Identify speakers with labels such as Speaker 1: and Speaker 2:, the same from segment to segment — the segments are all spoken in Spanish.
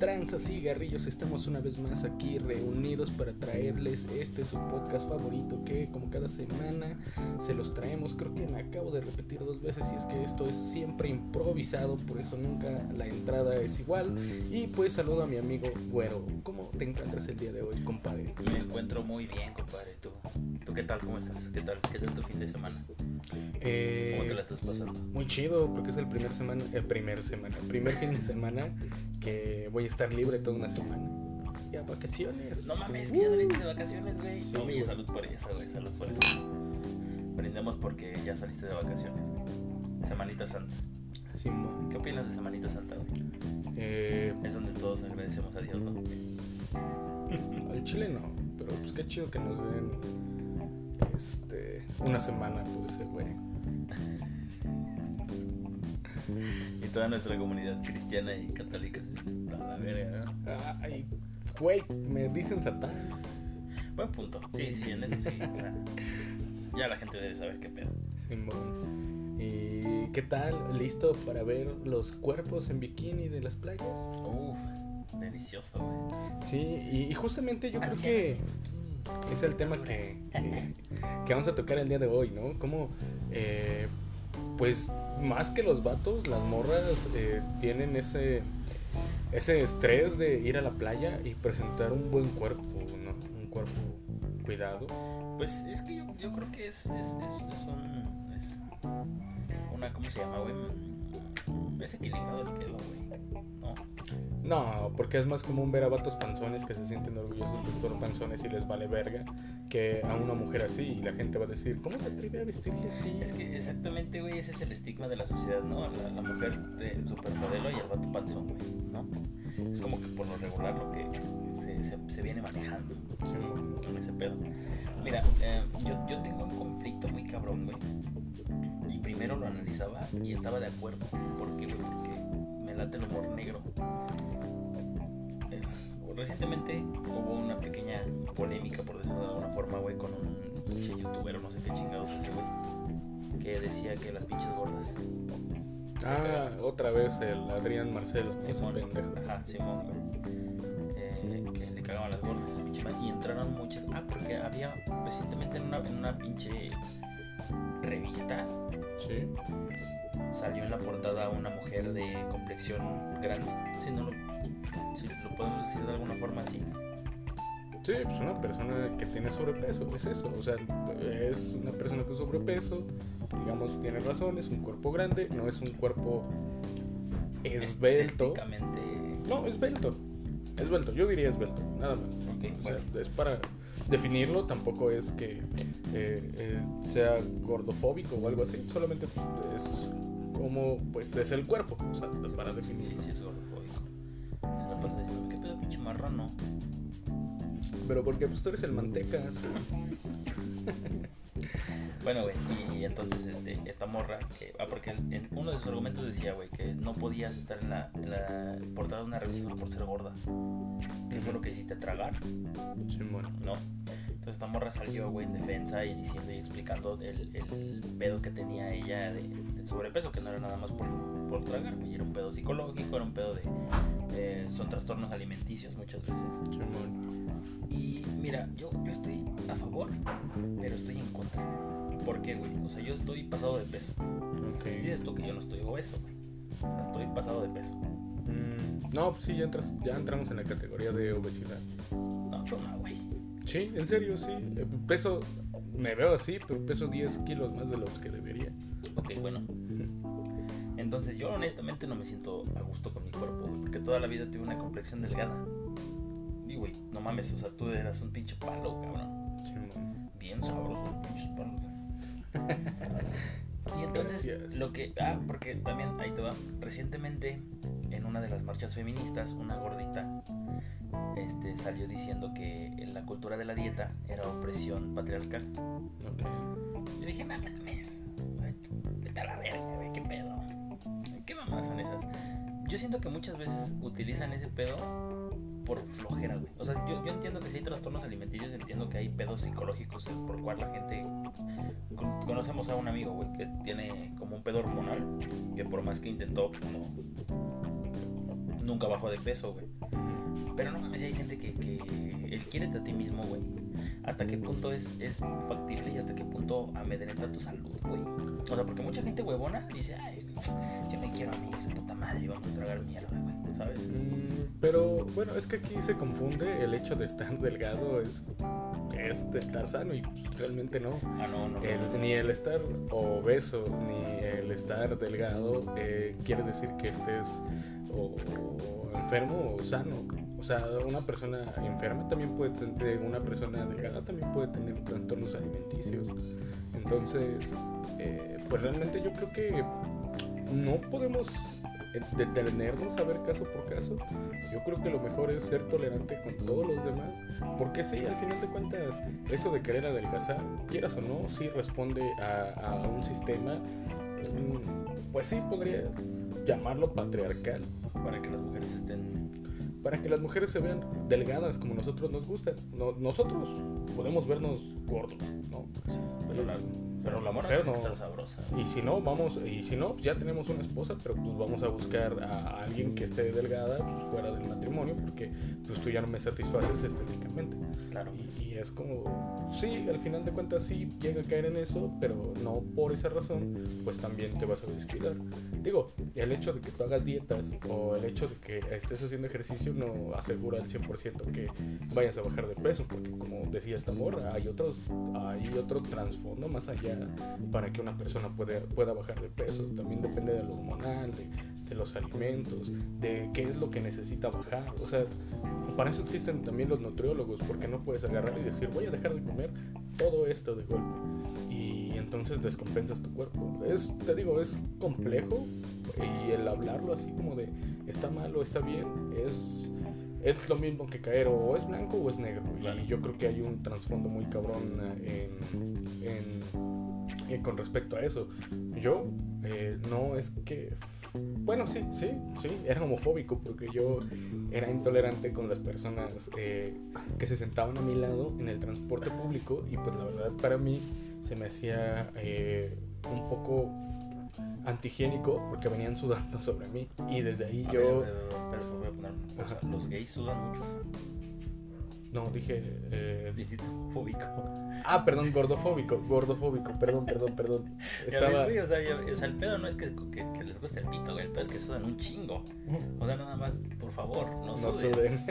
Speaker 1: 3 tranza cigarrillos? Estamos una vez más aquí reunidos para traerles este su podcast favorito que como cada semana se los traemos. Creo que me acabo de repetir dos veces y es que esto es siempre improvisado, por eso nunca la entrada es igual. Y pues saludo a mi amigo Güero. ¿Cómo te encuentras el día de hoy, compadre?
Speaker 2: Me encuentro muy bien, compadre. ¿Tú, ¿Tú qué tal? ¿Cómo estás? ¿Qué tal? ¿Qué tal tu fin de semana?
Speaker 1: Eh,
Speaker 2: ¿Cómo te la estás pasando?
Speaker 1: Muy chido, porque es el primer semana, el primer semana, el primer fin de semana que voy a estar libre toda una semana. Ya vacaciones.
Speaker 2: No mames, que ya saliste de vacaciones, güey.
Speaker 1: Sí,
Speaker 2: no, oye, salud por eso, güey. Salud por eso. Brindemos porque ya saliste de vacaciones. Semanita Santa.
Speaker 1: Simón.
Speaker 2: ¿Qué opinas de Semanita Santa, güey?
Speaker 1: Eh,
Speaker 2: Es donde todos agradecemos a Dios, ¿no?
Speaker 1: al chile no, pero pues qué chido que nos den este, una semana por ese güey.
Speaker 2: Y toda nuestra comunidad cristiana y católica. A la verga, ¿no?
Speaker 1: Ay, güey, me dicen Satán.
Speaker 2: Buen punto. Sí, sí, en eso sí. O sea, ya la gente debe saber qué pedo.
Speaker 1: Simón. ¿Y qué tal? ¿Listo para ver los cuerpos en bikini de las playas?
Speaker 2: Uf, delicioso, güey.
Speaker 1: Sí, y, y justamente yo creo que es el tema que, que, que vamos a tocar el día de hoy, ¿no? Como, eh, pues, más que los vatos, las morras eh, tienen ese, ese estrés de ir a la playa y presentar un buen cuerpo, ¿no? Un cuerpo cuidado.
Speaker 2: Pues es que yo, yo creo que es, es, es, es un. Es una. ¿Cómo se llama, güey? Es equilibrado el quedo, güey. No.
Speaker 1: Porque es más común ver a vatos panzones que se sienten orgullosos de estar panzones y les vale verga que a una mujer así y la gente va a decir, ¿cómo se atreve a vestirse así?
Speaker 2: Es que exactamente, güey, ese es el estigma de la sociedad, ¿no? La, la mujer de supermodelo y el vato panzón, güey, ¿no? Es como que por lo regular lo que se, se, se viene manejando
Speaker 1: Simón.
Speaker 2: con ese pedo. Mira, eh, yo, yo tengo un conflicto muy cabrón, güey. Y primero lo analizaba y estaba de acuerdo. ¿Por qué? Porque me late el humor negro. Recientemente hubo una pequeña polémica, por decirlo de alguna forma, güey, con un pinche youtuber o no sé qué chingados ese, güey. Que decía que las pinches gordas.
Speaker 1: Ah, otra vez el Adrián Marcelo,
Speaker 2: Simón, ajá, Simón, güey. Eh, que le cagaban las gordas, y entraron muchas. Ah, porque había recientemente en una, en una pinche revista
Speaker 1: Sí.
Speaker 2: salió en la portada una mujer de complexión grande. Si no lo, si lo podemos decir de alguna forma así.
Speaker 1: Sí, pues una persona que tiene sobrepeso, es eso. O sea, es una persona con sobrepeso, digamos, tiene razón, es un cuerpo grande, no es un cuerpo esbelto. No, esbelto. Esbelto, yo diría esbelto, nada más.
Speaker 2: Ok,
Speaker 1: O sea,
Speaker 2: bueno.
Speaker 1: es para definirlo, tampoco es que eh, eh, sea gordofóbico o algo así, solamente pues, es como, pues es el cuerpo, o sea, para
Speaker 2: Sí,
Speaker 1: definirlo.
Speaker 2: sí, es gordofóbico. Se la pasa diciendo, ¿qué pedo, pinche marrano?
Speaker 1: Pero porque pues tú eres el mantecas.
Speaker 2: Bueno, güey, y, y entonces este, esta morra, que, ah, porque en, uno de sus argumentos decía, güey, que no podías estar en la, en la portada de una revista solo por ser gorda. ¿Qué fue lo que hiciste? ¿Tragar?
Speaker 1: Simón.
Speaker 2: ¿No? Entonces esta morra salió, güey, en defensa y diciendo y explicando el, el pedo que tenía ella de, de sobrepeso, que no era nada más por, por tragar, güey, era un pedo psicológico, era un pedo de... eh, son trastornos alimenticios muchas veces. Y mira, yo, yo estoy a favor, pero estoy en contra. ¿Por qué, güey? O sea, yo estoy pasado de peso.
Speaker 1: Ok.
Speaker 2: Dices tú que yo no estoy obeso, güey. O sea, estoy pasado de peso.
Speaker 1: Mm, no, pues sí, ya, entras, ya entramos en la categoría de obesidad.
Speaker 2: No, toma, güey.
Speaker 1: Sí, en serio, sí. Eh, Peso, me veo así, pero peso 10 kilos más de los que debería.
Speaker 2: Ok, bueno. Entonces yo honestamente no me siento a gusto con mi cuerpo, porque toda la vida tuve una complexión delgada. Y, güey, no mames, o sea, tú eras un pinche palo, cabrón. Bien sabroso, un pinche palo, güey. Y entonces,
Speaker 1: Gracias.
Speaker 2: lo que. Ah, porque también, ahí te va. Recientemente, en una de las marchas feministas, una gordita este, salió diciendo que la cultura de la dieta era opresión patriarcal.
Speaker 1: Ok.
Speaker 2: Yo dije, no mames, vete a la verga, güey, qué pedo. ¿Qué mamadas son esas? Yo siento que muchas veces utilizan ese pedo por flojera, güey. O sea, yo, yo entiendo que si hay trastornos alimenticios, entiendo que hay pedos psicológicos por cual la gente... con- Conocemos a un amigo, güey, que tiene como un pedo hormonal, que por más que intentó, no, nunca bajó de peso, güey. Pero no mames, hay gente que, que él quiere a ti mismo, güey. ¿Hasta qué punto es, es factible y hasta qué punto amedrenta tu salud, güey? O sea, porque mucha gente huevona dice, ay, yo me quiero a mí, esa puta madre, vamos a tragar mierda, güey, ¿sabes?
Speaker 1: Mm, pero bueno, es que aquí se confunde el hecho de estar delgado es, es de estar sano y pues, realmente no.
Speaker 2: Ah, no, no.
Speaker 1: ni el estar obeso ni el estar delgado eh, quiere decir que estés o, o enfermo o sano. O sea, una persona enferma también puede tener, una persona delgada también puede tener trastornos alimenticios. Entonces, eh, pues realmente yo creo que no podemos eh, detenernos a ver caso por caso. Yo creo que lo mejor es ser tolerante con todos los demás. Porque sí, al final de cuentas, eso de querer adelgazar, quieras o no, sí responde a, a un sistema, mm, pues sí, podría llamarlo patriarcal,
Speaker 2: Para que las mujeres estén.
Speaker 1: para que las mujeres se vean delgadas como nosotros nos gustan. No- nosotros podemos vernos gordos, ¿no?
Speaker 2: Pero la,
Speaker 1: pero la
Speaker 2: morra
Speaker 1: mujer
Speaker 2: tiene
Speaker 1: no.
Speaker 2: que estar sabrosa.
Speaker 1: Y si no, vamos, y si no, pues ya tenemos una esposa, pero pues vamos a buscar a alguien que esté delgada pues, fuera del matrimonio, porque pues tú ya no me satisfaces estéticamente.
Speaker 2: Claro.
Speaker 1: Y, y es como, sí, al final de cuentas sí llega a caer en eso, pero no por esa razón, pues también te vas a descuidar. Digo, el hecho de que tú hagas dietas o el hecho de que estés haciendo ejercicio no asegura al 100% que vayas a bajar de peso, porque como decía esta morra, hay otros, hay otro trasfondo más allá para que una persona pueda, pueda bajar de peso. También depende de lo hormonal, de, de los alimentos, de qué es lo que necesita bajar. O sea, para eso existen también los nutriólogos, porque no puedes agarrar y decir, voy a dejar de comer todo esto de golpe. Y entonces descompensas tu cuerpo. Es, te digo, es complejo y el hablarlo así como de está mal o está bien es, es lo mismo que caer o es blanco o es negro. Y yo creo que hay un trasfondo muy cabrón eh, en, en- con respecto a eso. Yo eh, no es que... Bueno, sí, sí, sí, era homofóbico porque yo era intolerante con las personas eh, que se sentaban a mi lado en el transporte público y pues la verdad para mí se me hacía eh, un poco antihigiénico porque venían sudando sobre mí y desde ahí
Speaker 2: A
Speaker 1: yo
Speaker 2: ver, pero, voy a poner una cosa.
Speaker 1: Ajá.
Speaker 2: Los gays sudan mucho.
Speaker 1: no dije eh,
Speaker 2: Dijiste fóbico.
Speaker 1: ah perdón gordofóbico gordofóbico perdón perdón perdón estaba
Speaker 2: güey, o, sea, ya- o sea, el pedo no es que, que, que les guste el pito, güey. El pedo es que sudan un chingo. O sea, nada más, por favor, no,
Speaker 1: no
Speaker 2: suden.
Speaker 1: suden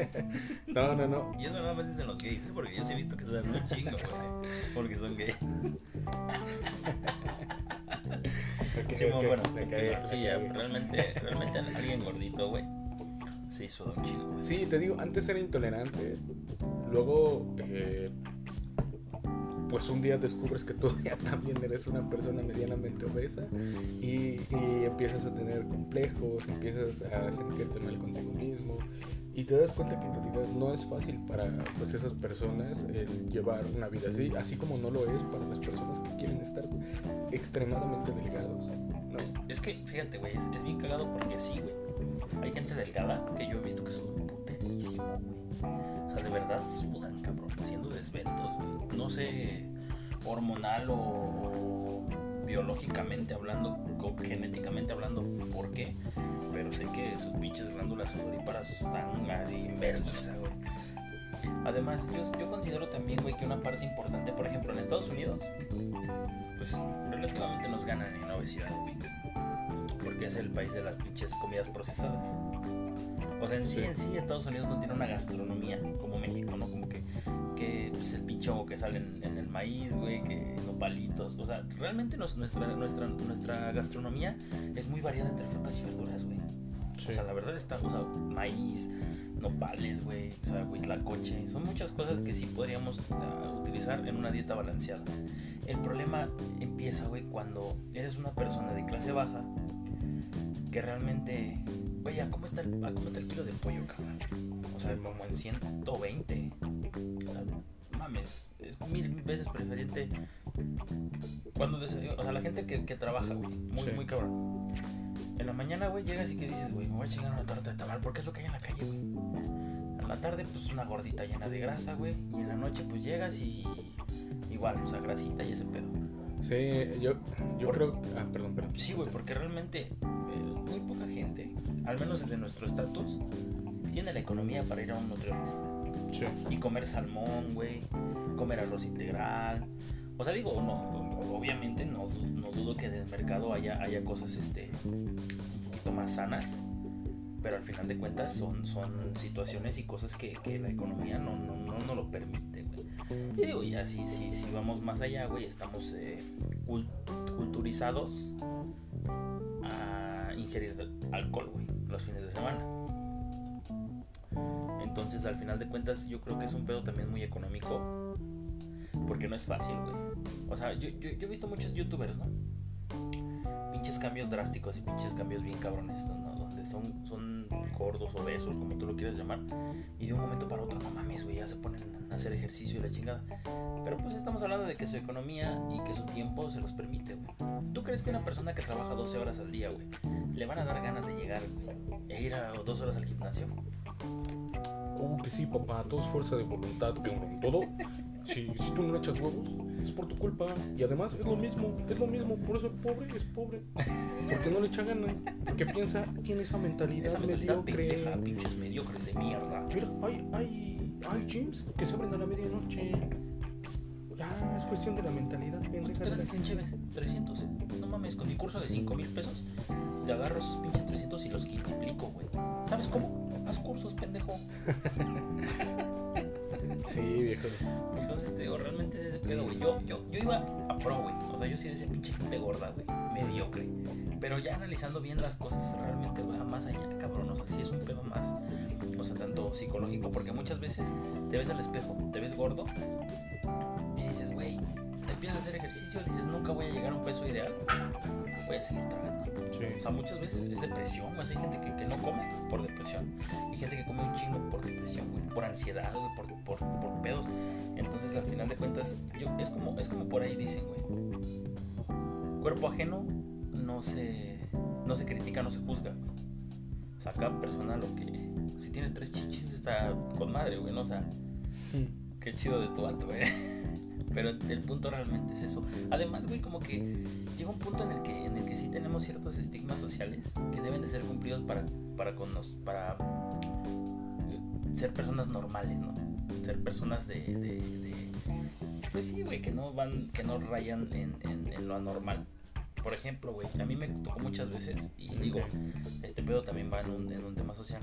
Speaker 1: no no no
Speaker 2: Y eso nada más dicen los gays, ¿eh? porque yo sí he visto que sudan un chingo, güey. Porque son gays. Sí,
Speaker 1: ok,
Speaker 2: bueno,
Speaker 1: la
Speaker 2: sí, realmente, realmente alguien gordito, güey. Sí, suda un chingo, güey.
Speaker 1: Sí, te digo, antes era intolerante. Luego, eh, pues un día descubres que tú ya también eres una persona medianamente obesa y, y empiezas a tener complejos, empiezas a sentirte mal contigo mismo y te das cuenta que en realidad no es fácil para pues, esas personas llevar una vida así, así como no lo es para las personas que quieren estar extremadamente delgados.
Speaker 2: Es, que, fíjate, güey, es, bien cagado porque sí, güey. Hay gente delgada que yo he visto que sudan puterísimo, güey. O sea, de verdad sudan, cabrón, siendo desventos, güey. No sé, hormonal o, biológicamente hablando, genéticamente hablando, por qué. Pero sé que sus pinches glándulas sudoríparas están así en vergüenza, güey. Además, yo, yo considero también, güey, que una parte importante, por ejemplo, en Estados Unidos, pues relativamente nos ganan en obesidad, güey. Porque es el país de las pinches comidas procesadas. O sea, en sí,
Speaker 1: Sí.
Speaker 2: en sí, Estados Unidos no tiene una gastronomía como México, ¿no? Como que, que pues, el pincho que sale en, en el maíz, güey, que nopalitos. O sea, realmente nos- nuestra, nuestra, nuestra gastronomía es muy variada entre frutas y verduras, güey.
Speaker 1: Sí.
Speaker 2: O sea, la verdad está, o sea, maíz, nopales, güey, o sea, huitlacoche. Son muchas cosas que sí podríamos ah, utilizar en una dieta balanceada. El problema empieza, güey, cuando eres una persona de clase baja que realmente, güey, ¿a cómo está el, a cómo está el kilo de pollo, cabrón? O sea, como en 120. O sea, mames, es mil, veces preferiente cuando o sea, la gente que, que trabaja, güey, muy,
Speaker 1: Sí.
Speaker 2: muy cabrón. En la mañana, güey, llegas y que dices, güey, me voy a chingar una torta de tamal porque es lo que hay en la calle, güey. En la tarde, pues una gordita llena de grasa, güey. Y en la noche, pues llegas y igual, o sea, grasita y ese pedo.
Speaker 1: Sí, yo, yo creo. Ah, perdón, perdón.
Speaker 2: Sí, güey, porque realmente eh, muy poca gente, al menos de nuestro estatus, tiene la economía para ir a un nutriólogo.
Speaker 1: Sí.
Speaker 2: Y comer salmón, güey, comer arroz integral. O sea, digo, no, obviamente no, no dudo que en el mercado haya, haya cosas este, un poquito más sanas, pero al final de cuentas son, son situaciones y cosas que, que la economía no, no, no, no lo permite, güey. Y digo, ya si, si, si vamos más allá, güey, estamos eh, cul- culturizados a ingerir alcohol, güey, los fines de semana. Entonces, al final de cuentas, yo creo que es un pedo también muy económico. Porque no es fácil, güey. O sea, yo, yo, yo he visto muchos youtubers, ¿no? Pinches cambios drásticos y pinches cambios bien cabrones, ¿no? Son, son gordos, obesos, como tú lo quieras llamar. Y de un momento para otro, no mames, güey, ya se ponen a hacer ejercicio y la chingada. Pero pues estamos hablando de que su economía y que su tiempo se los permite, güey. ¿Tú crees que una persona que trabaja 12 horas al día, güey, le van a dar ganas de llegar, güey, e ir a dos horas al gimnasio?
Speaker 1: Uh, que sí, papá, todo es fuerza de voluntad, cabrón. Todo. Si, si tú no le echas huevos, es por tu culpa. Y además es lo mismo, es lo mismo. Por eso el pobre es pobre. Porque no le echa ganas. Porque piensa, tiene esa mentalidad
Speaker 2: Esa mentalidad
Speaker 1: mediocre.
Speaker 2: pendeja, pinches mediocres de mierda.
Speaker 1: Mira, hay, hay, hay gyms que se abren a la medianoche. Ya, es cuestión de la mentalidad
Speaker 2: ¿Cuánto
Speaker 1: pendeja
Speaker 2: te
Speaker 1: de la
Speaker 2: gastas en
Speaker 1: gente.
Speaker 2: Cheves? 300, eh. No mames, con mi curso de 5 mil pesos, te agarro esos pinches 300 y los multiplico, güey. ¿Sabes cómo? Cursos, pendejo.
Speaker 1: Sí, viejo.
Speaker 2: Entonces, te digo, realmente es ese pedo, güey. Yo, yo, yo iba a pro, güey. O sea, yo sí decía pinche gente gorda, güey. Mediocre. Pero ya analizando bien las cosas, realmente va más allá, cabrón. O sea, sí es un pedo más, o sea, tanto psicológico. Porque muchas veces te ves al espejo, te ves gordo hacer ejercicio, dices, nunca voy a llegar a un peso ideal. Voy a seguir tragando.
Speaker 1: Sí.
Speaker 2: O sea, muchas veces es depresión, o sea, hay gente que, que no come por depresión y gente que come un chingo por depresión, güey, por ansiedad, güey, por, por, por pedos. Entonces, al final de cuentas, yo, es, como, es como por ahí dicen, güey. Cuerpo ajeno no se, no se critica, no se juzga. O sea, cada persona lo que... Si tiene tres chichis está con madre, güey, ¿no? O sea, qué chido de tu güey. Pero el punto realmente es eso. Además, güey, como que llega un punto en el que, en el que sí tenemos ciertos estigmas sociales que deben de ser cumplidos para, para, con nos- para ser personas normales, ¿no? Ser personas de, de- de- pues sí, güey, que no van, que no rayan en, en- en lo anormal. Por ejemplo, güey, a mí me tocó muchas veces, y digo, este pedo también va en un, en un tema social,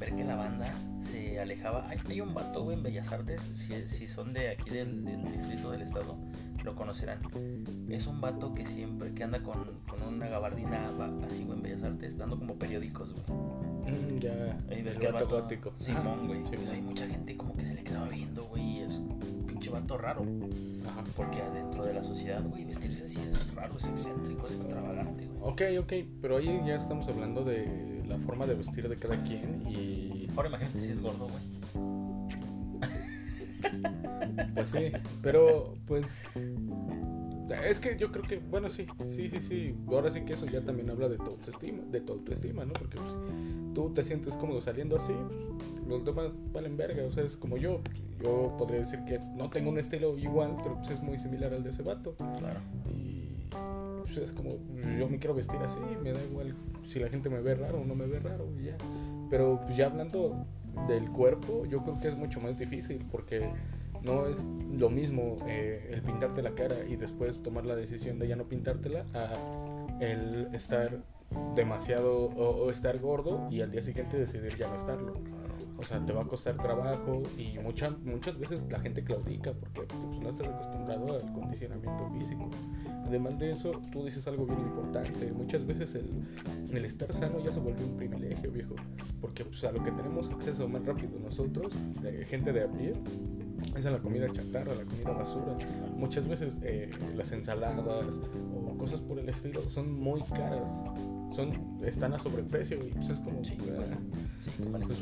Speaker 2: ver que la banda se alejaba. Hay, hay un vato, güey, en Bellas Artes, si, si son de aquí del, del distrito del estado, lo conocerán. Es un vato que siempre, que anda con, con una gabardina va- así, güey, en Bellas Artes, dando como periódicos, güey.
Speaker 1: Mm, ya.
Speaker 2: Ahí ves
Speaker 1: el
Speaker 2: que
Speaker 1: vato
Speaker 2: vato,
Speaker 1: gótico.
Speaker 2: Simón, güey.
Speaker 1: sí,
Speaker 2: Pues hay mucha gente como que se le quedaba viendo, güey, y es un pinche vato raro.
Speaker 1: Ajá.
Speaker 2: Porque adentro de la sociedad, güey, vestirse así es raro, es excéntrico, es extravagante, güey.
Speaker 1: Ok, ok, pero ahí ya estamos hablando de la forma de vestir de cada quien y
Speaker 2: Ahora imagínate si es gordo, güey.
Speaker 1: pues sí, pero pues es que yo creo que, bueno, sí, sí, sí, sí, ahora sí que eso ya también habla de tu autoestima, de tu autoestima, ¿no? Porque pues, tú te sientes cómodo saliendo así, pues, los demás valen verga, o sea, es como yo, yo podría decir que no tengo un estilo igual, pero pues es muy similar al de ese vato.
Speaker 2: Claro.
Speaker 1: Pues es como, yo me quiero vestir así, me da igual si la gente me ve raro o no me ve raro, y ya. Pero pues, ya hablando del cuerpo, yo creo que es mucho más difícil porque no es lo mismo eh, el pintarte la cara y después tomar la decisión de ya no pintártela a el estar demasiado o, o estar gordo y al día siguiente decidir ya no estarlo. O sea, te va a costar trabajo y muchas muchas veces la gente claudica porque pues, no estás acostumbrado al condicionamiento físico. Además de eso, tú dices algo bien importante. Muchas veces el, el estar sano ya se vuelve un privilegio, viejo. Porque pues, a lo que tenemos acceso más rápido nosotros, de gente de a pie, es a la comida chatarra, a la comida basura. Muchas veces eh, las ensaladas o cosas por el estilo son muy caras. Son están a sobreprecio, güey. Pues es como.
Speaker 2: Sí,
Speaker 1: ah.
Speaker 2: Sí, comer
Speaker 1: Pues,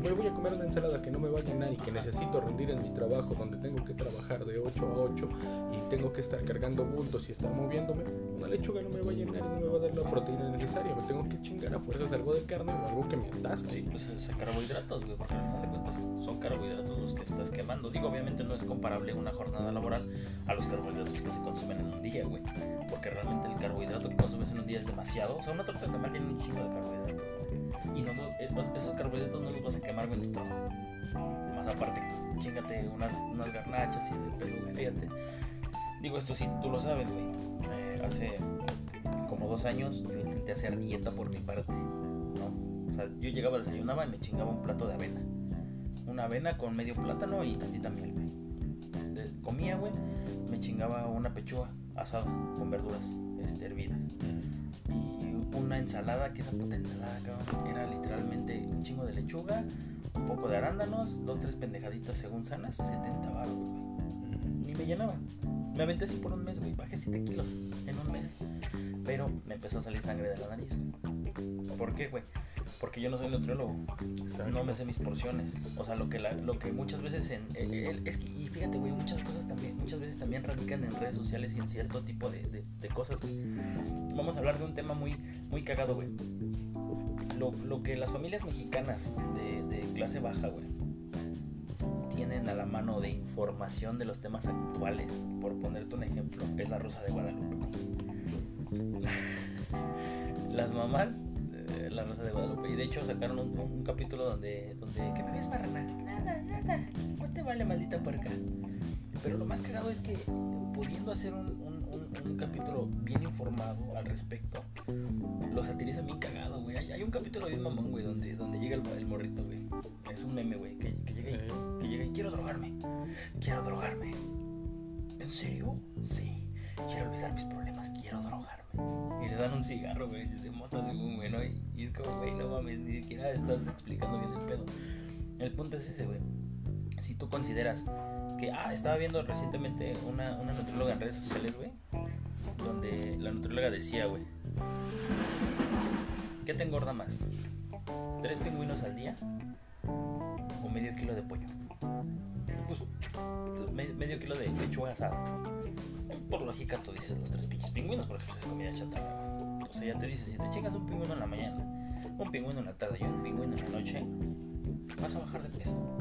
Speaker 1: me voy a comer una ensalada que no me va a llenar y que necesito rendir en mi trabajo, donde tengo que trabajar de 8 a 8 y tengo que estar cargando bultos y estar moviéndome. Una lechuga no me va a llenar y no me va a dar la proteína necesaria. Me tengo que chingar a fuerzas algo de carne o algo que me atasque.
Speaker 2: Sí, pues es carbohidratos, güey, porque al final de cuentas son carbohidratos los que estás quemando. Digo, obviamente no es comparable una jornada laboral a los carbohidratos que se consumen en un día, güey. Porque realmente el carbohidrato que consumes en un día es demasiado. O sea, una torta de tamal tiene un chingo de carbohidratos. Y no, eh, esos carbohidratos no los vas a quemar en tu trabajo. Más aparte, chingate unas, unas garnachas y de güey, fíjate. Digo, esto sí, tú lo sabes, güey. Eh, hace como dos años yo intenté hacer dieta por mi parte, ¿no? O sea, yo llegaba, desayunaba y me chingaba un plato de avena. Una avena con medio plátano y tantita miel, güey. Comía, güey, me chingaba una pechuga asada con verduras este, una ensalada, que esa puta ensalada, cabrón, era literalmente un chingo de lechuga, un poco de arándanos, dos, tres pendejaditas según sanas, 70 baros, güey ni me llenaba. Me aventé así por un mes, güey. Bajé 7 kilos en un mes. Pero me empezó a salir sangre de la nariz, güey. ¿Por qué, güey? Porque yo no soy nutriólogo.
Speaker 1: Exacto.
Speaker 2: No me sé mis porciones. O sea, lo que, la- lo que muchas veces en... el- el- es que, y fíjate, güey, muchas cosas también, muchas veces también radican en redes sociales y en cierto tipo de, de- de cosas, güey. Vamos a hablar de un tema muy, muy cagado, güey. Lo, lo que las familias mexicanas de, de clase baja, güey, tienen a la mano de información de los temas actuales, por ponerte un ejemplo, es la Rosa de Guadalupe. Las mamás, eh, la Rosa de Guadalupe, y de hecho sacaron un, un capítulo donde, donde, ¿qué me ves, marrana? Nada, nada, no te vale, maldita puerca. Pero lo más cagado es que pudiendo hacer un, un- capítulo bien informado al respecto, lo satirizan bien cagado, güey. Hay, hay un capítulo bien mamón, güey, donde, donde llega el, el morrito, güey. Es un meme, güey, que, que llega y que llega y quiero drogarme, quiero drogarme. ¿En serio? Sí. Quiero olvidar mis problemas, quiero drogarme. Y le dan un cigarro, güey, de mota según, güey, ¿no? Y, y es como, güey, no mames, ni siquiera estás explicando bien el pedo. El punto es ese, güey. Si tú consideras que, ah, estaba viendo recientemente una, una nutrióloga en redes sociales, güey, donde la nutrióloga decía, güey, ¿qué te engorda más? ¿Tres pingüinos al día o medio kilo de pollo? Pues, me- medio kilo de pechuga asada. Pues, por lógica tú dices los tres pinches pingüinos porque pues, es comida chatarra. O sea, ya te dices, si te chingas un pingüino en la mañana, un pingüino en la tarde y un pingüino en la noche, vas a bajar de peso.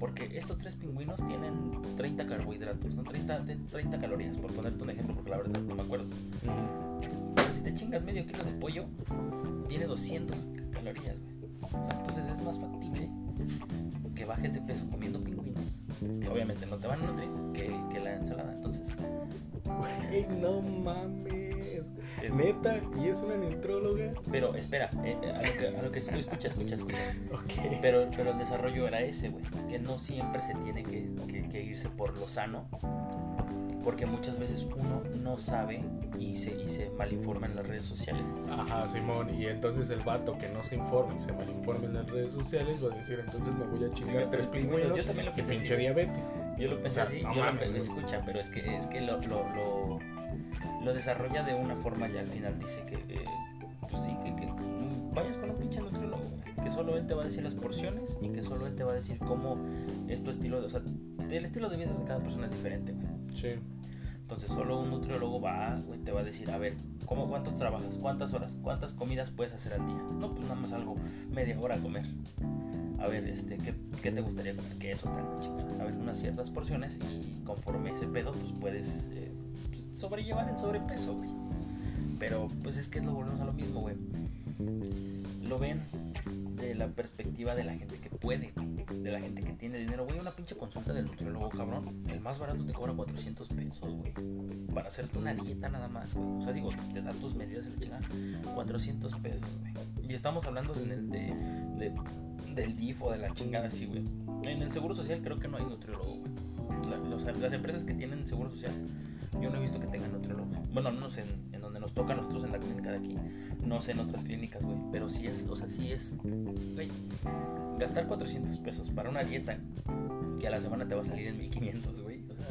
Speaker 2: Porque estos tres pingüinos tienen 30 carbohidratos, ¿no? 30, de- 30 calorías, por ponerte un ejemplo, porque la verdad no me acuerdo. Si te chingas medio kilo de pollo, tiene 200 calorías, güey. O sea, entonces es más factible que bajes de peso comiendo pingüinos, que obviamente no te van a nutrir, que, que la ensalada. Entonces,
Speaker 1: Güey, no mames.
Speaker 2: eh,
Speaker 1: Neta, y es una nutróloga.
Speaker 2: pero espera, eh, eh, a lo que, a lo que sí, escucha, escucha, escucha.
Speaker 1: Ok.
Speaker 2: Pero, pero el desarrollo era ese, güey. Que no siempre se tiene que, que- que irse por lo sano. Porque muchas veces uno no sabe y se, y se malinforma en las redes sociales.
Speaker 1: Ajá, Simón. Y entonces el vato que no se informa y se malinforma en las redes sociales va a decir, entonces me voy a chingar tres pingüinos
Speaker 2: Yo también lo
Speaker 1: y
Speaker 2: pensé
Speaker 1: pinche
Speaker 2: así.
Speaker 1: diabetes.
Speaker 2: Yo lo pensé
Speaker 1: O sea,
Speaker 2: así,
Speaker 1: no
Speaker 2: yo lo
Speaker 1: mames,
Speaker 2: pensé,
Speaker 1: güey.
Speaker 2: escucha, pero es que, es que lo, lo, lo, lo desarrolla de una forma y al final dice que, eh, pues sí, que, que mm, vayas con un pinche nutriólogo, que solo él te va a decir las porciones y que solo él te va a decir cómo es tu estilo, de, o sea, el estilo de vida de cada persona es diferente, güey.
Speaker 1: Sí.
Speaker 2: Entonces solo un nutriólogo va, güey, te va a decir, a ver, ¿cómo, ¿cuánto trabajas? ¿Cuántas horas? ¿Cuántas comidas puedes hacer al día? No, pues nada más algo, media hora a comer. A ver, este, ¿qué, qué te gustaría comer? ¿Qué eso tan chingada? A ver, unas ciertas porciones y conforme ese pedo, pues puedes eh, sobrellevar el sobrepeso, güey. Pero pues es que lo volvemos a lo mismo, güey. Lo ven de la perspectiva de la gente que puede, güey. De la gente que tiene dinero. Güey, una pinche consulta del nutriólogo, cabrón. El más barato te cobra 400 pesos, güey. Para hacerte una dieta nada más, güey. O sea, digo, te da tus medidas de la chingada. 400 pesos, güey. Y estamos hablando de, de, de- del DIF o de la chingada así, güey. En el Seguro Social creo que no hay nutriólogo, güey. Los- las empresas que tienen Seguro Social, yo no he visto que tengan nutriólogo. Bueno, al menos en, en donde nos toca a nosotros en la clínica de aquí. No sé en otras clínicas, güey. Pero sí es, o sea, sí es, güey, gastar 400 pesos para una dieta que a la semana te va a salir en 1500, güey. O sea,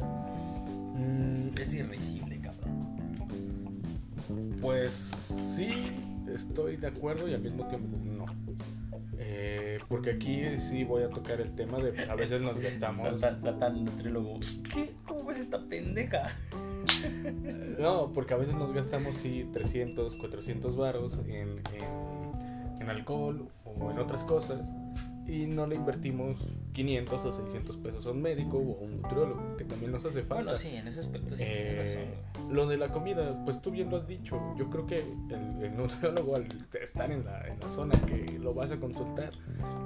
Speaker 1: Mm,
Speaker 2: es irrisible, cabrón.
Speaker 1: Pues sí estoy de acuerdo y al mismo tiempo no. Eh, porque aquí sí voy a tocar el tema de a veces nos gastamos.
Speaker 2: Satan, Satan, nutriólogo. ¿Qué? ¿Cómo ves esta pendeja?
Speaker 1: No, porque a veces nos gastamos sí 300, 400 varos en, en, en alcohol o en otras cosas y no le invertimos 500 o 600 pesos a un médico o a un nutriólogo, que también nos hace falta.
Speaker 2: Bueno, sí, en ese aspecto sí
Speaker 1: Eh,
Speaker 2: razón.
Speaker 1: lo de la comida, pues tú bien lo has dicho. Yo creo que el, el nutriólogo al estar en la, en la zona que lo vas a consultar,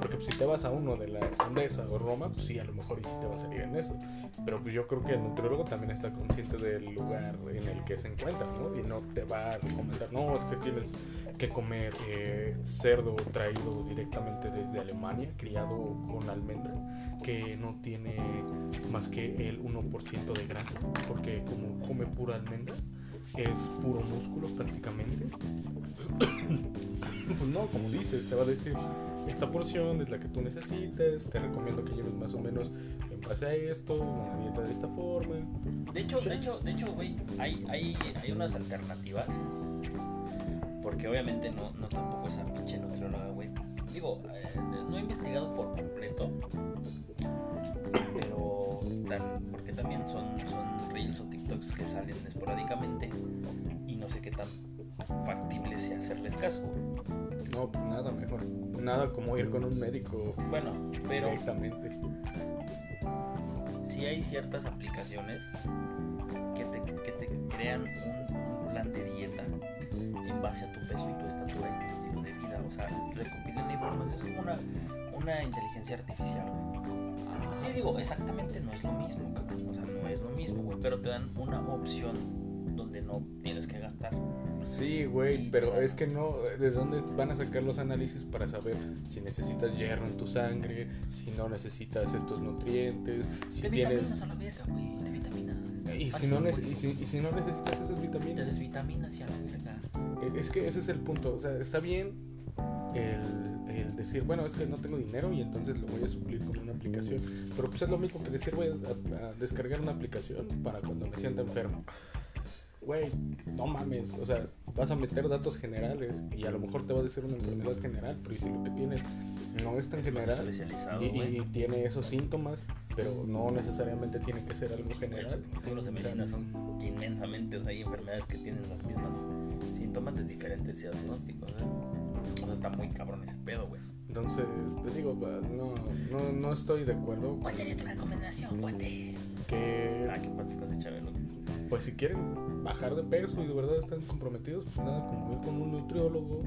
Speaker 1: porque pues, si te vas a uno de la Condesa o Roma, pues sí, a lo mejor y sí te va a salir en eso. Pero pues yo creo que el nutriólogo también está consciente del lugar en el que se encuentra, ¿no? Y no te va a recomendar, no, es que tienes que comer eh, cerdo traído directamente desde Alemania, criado con almendra, que no tiene más que el 1% de grasa, porque como come pura almendra, es puro músculo prácticamente. pues no, como dices, te va a decir, esta porción es la que tú necesitas, te recomiendo que lleves más o menos en base a esto, una dieta de esta forma.
Speaker 2: De hecho,
Speaker 1: Sí.
Speaker 2: de hecho, de hecho, güey, hay, hay, hay unas alternativas. Porque obviamente no, no tampoco esa pinche nutrióloga, güey. Digo, eh, no he investigado por completo. Pero tan- porque también son, son reels o TikToks que salen esporádicamente. Y no sé qué tan factible sea hacerles caso.
Speaker 1: No, nada mejor. Nada como ir con un médico
Speaker 2: Bueno, pero
Speaker 1: directamente.
Speaker 2: sí hay ciertas aplicaciones que te, que te crean un, base a tu peso y tu estatura y tu estilo de vida. O sea, recopilan información. Es como una, una inteligencia artificial. güey. Sí, digo, exactamente no es lo mismo, cabrón. O sea, no es lo mismo, güey. Pero te dan una opción donde no tienes que gastar.
Speaker 1: Sí, güey, pero es que no, ¿de dónde van a sacar los análisis para saber si necesitas hierro en tu sangre, si no necesitas estos nutrientes, si tienes...
Speaker 2: a la verga, güey.
Speaker 1: Y si,
Speaker 2: Así,
Speaker 1: no y, si, y si no necesitas esas vitaminas,
Speaker 2: desvitaminas y a la verga.
Speaker 1: Eh, es que ese es el punto, o sea, está bien el, el decir, bueno, es que no tengo dinero y entonces lo voy a suplir con una aplicación, pero pues es lo mismo que decir, voy a, a descargar una aplicación para cuando me sienta enfermo. Güey, no mames, o sea, vas a meter datos generales y a lo mejor te va a decir una enfermedad general, pero ¿y si lo que tienes no es tan general y tiene esos síntomas, pero no necesariamente tiene que ser algo general?
Speaker 2: Los
Speaker 1: sea,
Speaker 2: medicina son inmensamente, o sea, hay enfermedades que tienen los mismos síntomas de diferentes diagnósticos, ¿eh? O sea, está muy cabrón ese pedo, güey.
Speaker 1: Entonces, te digo, no, no, no estoy de acuerdo
Speaker 2: ¿Cuál sería tu recomendación, guate?
Speaker 1: que,
Speaker 2: Ah, ¿qué pasa con ese Chabelo?
Speaker 1: pues si quieren bajar de peso y de verdad están comprometidos, pues nada, como ir con un nutriólogo,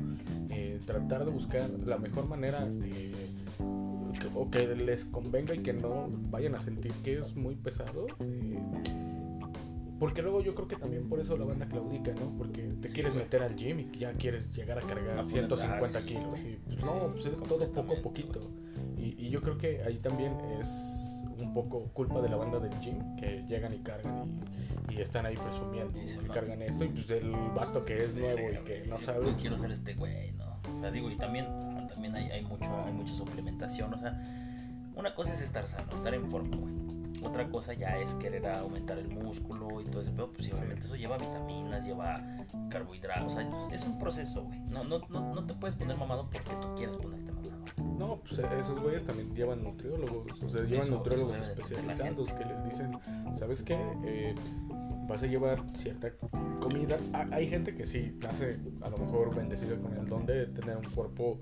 Speaker 1: eh, tratar de buscar la mejor manera de, o que les convenga y que no vayan a sentir que es muy pesado. eh, porque luego yo creo que también por eso la banda claudica, ¿no? Porque te
Speaker 2: Sí,
Speaker 1: quieres
Speaker 2: güey.
Speaker 1: meter al gym y ya quieres llegar a cargar
Speaker 2: A poner-
Speaker 1: 150
Speaker 2: ah,
Speaker 1: kilos. Y, pues,
Speaker 2: Sí,
Speaker 1: no, pues es todo poco a poquito. Y, y yo creo que ahí también es un poco culpa de la banda del gym, que llegan y cargan y, y están ahí presumiendo
Speaker 2: Y
Speaker 1: cargan esto. Y pues el vato que es nuevo y que no sabe.
Speaker 2: Yo quiero ser este güey, ¿no? O sea, digo, y también, también hay, hay, mucho, hay mucha suplementación, o sea, una cosa es estar sano, estar en forma, güey. Otra cosa ya es querer aumentar el músculo y todo ese pedo, pues obviamente eso lleva vitaminas, lleva carbohidratos, o sea, es, es un proceso, güey. No, no, no, no te puedes poner mamado porque tú quieres ponerte mamado.
Speaker 1: No, pues esos güeyes también llevan nutriólogos, o sea, llevan
Speaker 2: Eso-
Speaker 1: nutriólogos
Speaker 2: eso
Speaker 1: especializados que les dicen, ¿sabes qué? Eh, vas a llevar cierta comida. Ah, hay gente que sí nace a lo mejor bendecida con el don de tener un cuerpo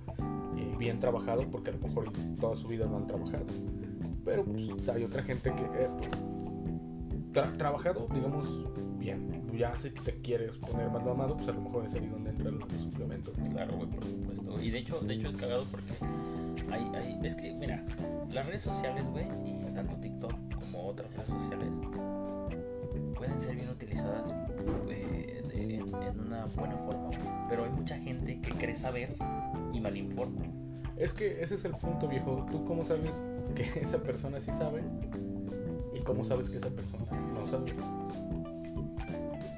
Speaker 1: eh, bien trabajado, porque a lo mejor toda su vida no han trabajado. Pero pues, hay otra gente que eh, tra- trabajado, digamos, bien. Ya si te quieres poner más mamado, pues a lo mejor es ahí donde entran los suplementos.
Speaker 2: Claro, güey, por supuesto. Y de hecho, de hecho es cagado porque hay, hay, es que, mira, las redes sociales, güey, y tanto TikTok como otras redes sociales pueden ser bien utilizadas eh, de- en, en una buena forma. Pero hay mucha gente que cree saber y malinforma.
Speaker 1: Es que ese es el punto, viejo. ¿Tú cómo sabes que esa persona sí sabe? ¿Y cómo sabes que esa persona no sabe?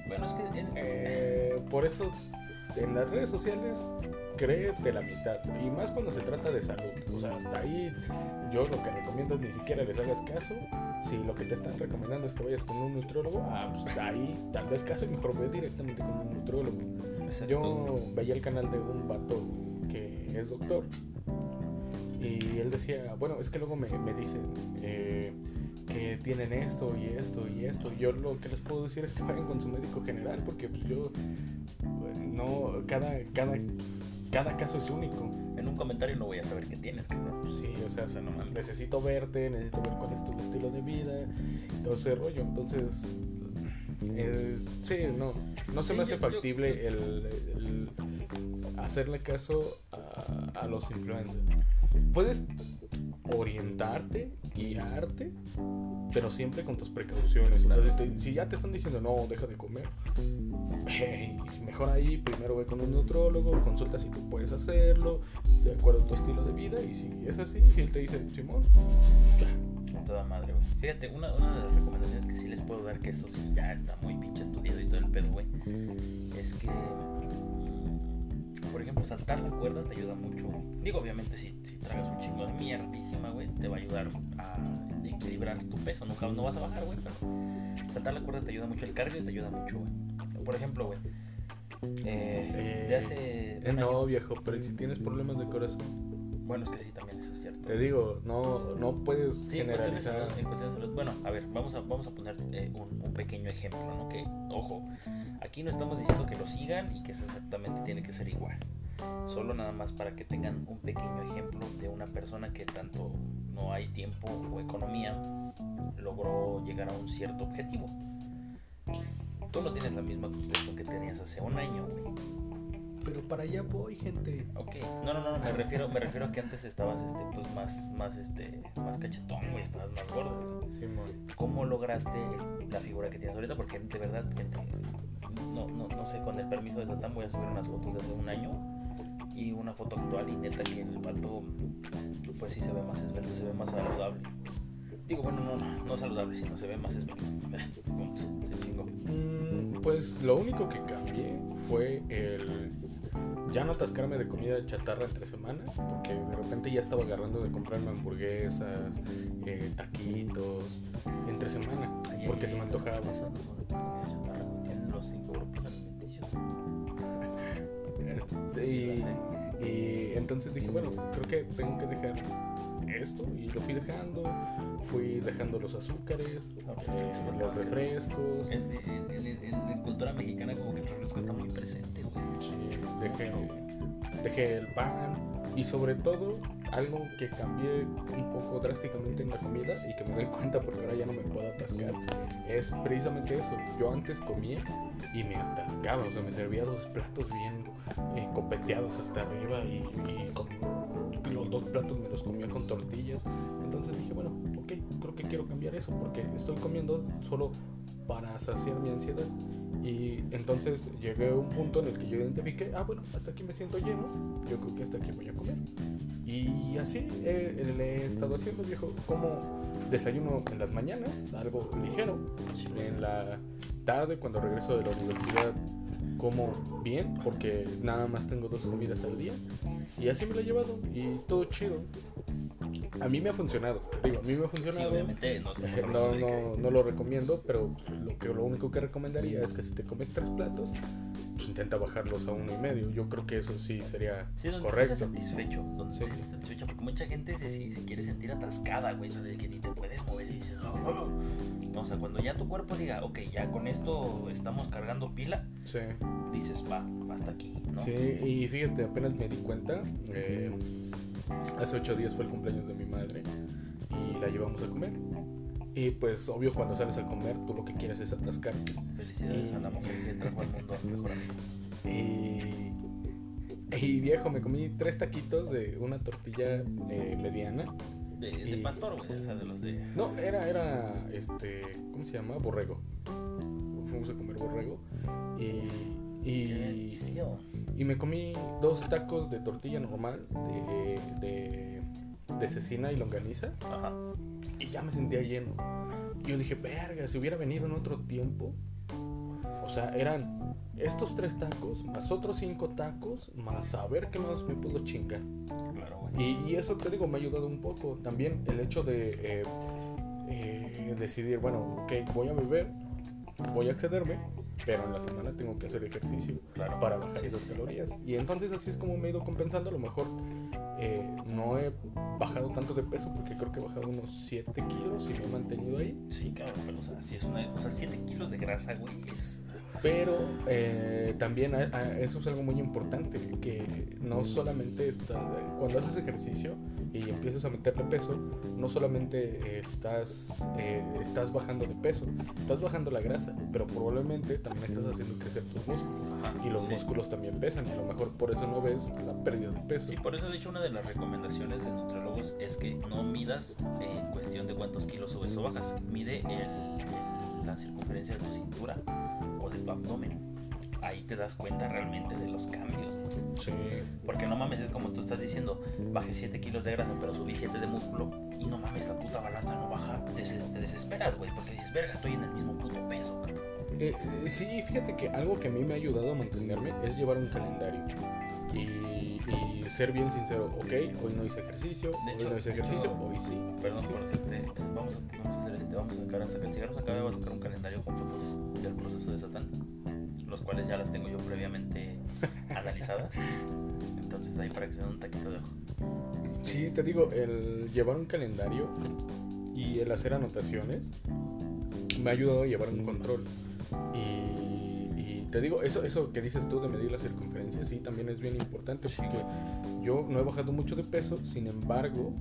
Speaker 2: Bueno, es que en-
Speaker 1: Eh, por eso, en las redes sociales, créete la mitad. Y más cuando se trata de salud. O sea, ahí yo lo que recomiendo es ni siquiera les hagas caso. Si lo que te están recomendando es que vayas con un nutriólogo, ah, pues ahí tal vez caso y mejor ve directamente con un nutriólogo.
Speaker 2: Exacto.
Speaker 1: Yo veía el canal de un vato que es doctor y él decía, bueno, es que luego me, me dicen eh, que tienen esto y esto y esto. Yo lo que les puedo decir es que vayan con su médico general porque pues, yo eh, no, cada, cada, cada caso es único.
Speaker 2: En un comentario no voy a saber qué tienes, cabrón.
Speaker 1: Sí, o sea,
Speaker 2: O sea, no mames.
Speaker 1: necesito verte, necesito ver cuál es tu estilo de vida, todo ese rollo. Entonces, eh, sí, no, no se
Speaker 2: Sí,
Speaker 1: me hace
Speaker 2: yo- yo-
Speaker 1: factible el, el hacerle caso a, a los influencers. Puedes orientarte, guiarte, pero siempre con tus precauciones. O sea, si, te- si ya te están diciendo, no, deja de comer, hey, mejor ahí primero ve con un nutriólogo, consulta si tú puedes hacerlo, de acuerdo a tu estilo de vida, y si es así, si él te dice, Simón, ya.
Speaker 2: Toda madre, güey. Fíjate, una, una de las recomendaciones que sí les puedo dar, que eso sí ya está muy pinche estudiado y todo el pedo, güey, es que, por ejemplo, saltar la cuerda te ayuda mucho. Digo, obviamente, si, si tragas un chingo de mierdísima, güey, te va a ayudar a equilibrar tu peso. Nunca no vas a bajar, güey, pero saltar la cuerda te ayuda mucho. El cardio te ayuda mucho, güey. Por ejemplo, güey, eh, de hace.
Speaker 1: Eh, no,
Speaker 2: año-
Speaker 1: viejo, pero si tienes problemas de corazón,
Speaker 2: Bueno, es que sí, también eso es cierto.
Speaker 1: te digo, no, no puedes
Speaker 2: Sí, en cuestión de
Speaker 1: generalizar.
Speaker 2: salud- en cuestión de salud. Bueno, a ver, vamos a, vamos a poner eh, un, un pequeño ejemplo, ¿no? Que, ojo, aquí no estamos diciendo que lo sigan y que exactamente tiene que ser igual. Solo nada más para que tengan un pequeño ejemplo de una persona que tanto no hay tiempo o economía logró llegar a un cierto objetivo. Tú no tienes la misma complexión que tenías hace un año, güey.
Speaker 1: Pero para allá voy, gente.
Speaker 2: Ok, no, no, no, me refiero, me refiero a que antes estabas este, pues más, más, este, más cachetón, güey, estabas más gordo, güey.
Speaker 1: Simón.
Speaker 2: ¿Cómo lograste la figura que tienes ahorita? Porque de verdad, gente, no, no, no sé, con el permiso de Satán voy a subir unas fotos de hace un año y una foto actual y neta que el vato, pues sí se ve más esbelto, se ve más saludable. Digo, bueno, no, no, no saludable, sino se ve más.
Speaker 1: Mm, Pues lo único que cambié fue el ya no atascarme de comida chatarra entre semana, porque de repente ya estaba agarrando de comprarme hamburguesas, eh, taquitos, entre semana, porque se me antojaba. Y, y entonces dije, bueno, creo que tengo que dejar esto y lo fui dejando, fui dejando los azúcares, los refrescos,
Speaker 2: En, en- en- en- en cultura mexicana como que el refresco está muy presente, güey.
Speaker 1: Sí, dejé, dejé el pan y sobre todo algo que cambié un poco drásticamente en la comida y que me doy cuenta porque ahora ya no me puedo atascar es precisamente eso. Yo antes comía y me atascaba, o sea, me servía dos platos bien eh, copeteados hasta arriba y, y con los dos platos me los comía con tortillas. Entonces dije, bueno, ok, creo que quiero cambiar eso porque estoy comiendo solo para saciar mi ansiedad. Y entonces llegué a un punto en el que yo identifiqué, ah, bueno, hasta aquí me siento lleno, yo creo que hasta aquí voy a comer. Y así eh, le he estado haciendo, viejo, como desayuno en las mañanas, algo ligero, en la tarde cuando regreso de la universidad como bien, porque nada más tengo dos comidas al día. Y así me lo he llevado y todo chido. A mí me ha funcionado, digo, a mí me ha
Speaker 2: Sí,
Speaker 1: funcionado.
Speaker 2: obviamente no
Speaker 1: No, no, no lo recomiendo, pero lo, que, lo único que recomendaría es que si te comes tres platos, pues intenta bajarlos a uno y medio. Yo creo que eso sí sería
Speaker 2: Sí, donde
Speaker 1: correcto.
Speaker 2: satisfecho, donde
Speaker 1: Sí.
Speaker 2: satisfecho, porque mucha gente se, se, quiere sentir atascada, güey, eso de que ni te puedes mover y dices, "Oh, oh". No, o sea, cuando ya tu cuerpo diga, ok, ya con esto estamos cargando pila,
Speaker 1: Sí.
Speaker 2: dices, va, hasta aquí, ¿no?
Speaker 1: Sí, y fíjate, apenas me di cuenta, eh, hace ocho días fue el cumpleaños de mi madre y la llevamos a comer. Y pues obvio cuando sales a comer tú lo que quieres es atascarte.
Speaker 2: Felicidades
Speaker 1: Y-
Speaker 2: a la mujer que trajo al mundo mejor amigo.
Speaker 1: Y, y viejo, me comí tres taquitos de una tortilla eh, mediana.
Speaker 2: De, pastor, güey, o sea, de los de...
Speaker 1: No, era, era, este, ¿cómo se llama? Borrego. Fuimos a comer borrego. Y,
Speaker 2: ¡Qué
Speaker 1: y, y me comí dos tacos de tortilla normal, de, de, de cecina y longaniza.
Speaker 2: Ajá.
Speaker 1: Y ya me sentía lleno. Yo dije, verga, si hubiera venido en otro tiempo. O sea, eran estos tres tacos, más otros cinco tacos, más a ver qué más me puedo chingar. Y, y eso te digo, me ha ayudado un poco. También el hecho de eh, eh, decidir, bueno, ok, voy a beber, voy a excederme, pero en la semana tengo que hacer ejercicio
Speaker 2: Claro.
Speaker 1: para bajar esas calorías. Y entonces así es como me he ido compensando. A lo mejor eh, no he bajado tanto de peso porque creo que he bajado unos 7 kilos y me he mantenido ahí.
Speaker 2: Sí, cabrón, pero o sea, si es una. O sea, 7 kilos de grasa, güey, es.
Speaker 1: Pero eh, también a- a- eso es algo muy importante, que no solamente está, cuando haces ejercicio y empiezas a meterle peso, no solamente estás, eh, estás bajando de peso, estás bajando la grasa, pero probablemente también estás haciendo crecer tus músculos.
Speaker 2: Ajá,
Speaker 1: Y los
Speaker 2: sí.
Speaker 1: músculos también pesan y a lo mejor por eso no ves la pérdida de peso.
Speaker 2: Sí, por eso de hecho una de las recomendaciones de nutriólogos es que no midas en cuestión de cuántos kilos subes o bajas, mide el- el- la circunferencia de tu cintura o de tu abdomen. Ahí te das cuenta realmente de los cambios.
Speaker 1: Sí.
Speaker 2: Porque no mames, es como tú estás diciendo, bajé 7 kilos de grasa, pero subí 7 de músculo y no mames, la puta balanza no baja. Te desesperas, güey, porque dices, verga, estoy en el mismo puto peso.
Speaker 1: Eh, eh, sí, fíjate que algo que a mí me ha ayudado a mantenerme es llevar un calendario. Y, y ser bien sincero, ok, hoy no hice ejercicio,
Speaker 2: De
Speaker 1: hoy
Speaker 2: hecho-
Speaker 1: no hice ejercicio, hoy sí.
Speaker 2: Perdón
Speaker 1: Sí.
Speaker 2: por decirte, vamos a, vamos a hacer este, vamos a sacar hasta que el cigarro se acabe, vamos a sacar un calendario con fotos del proceso de Satán, los cuales ya las tengo yo previamente analizadas. Entonces ahí para que se den un taquito de ojo.
Speaker 1: Sí, te digo, el llevar un calendario y el hacer anotaciones me ha ayudado a llevar un control. Y te digo, eso, eso que dices tú de medir la circunferencia, sí, también es bien importante porque yo no he bajado mucho de peso, sin embargo,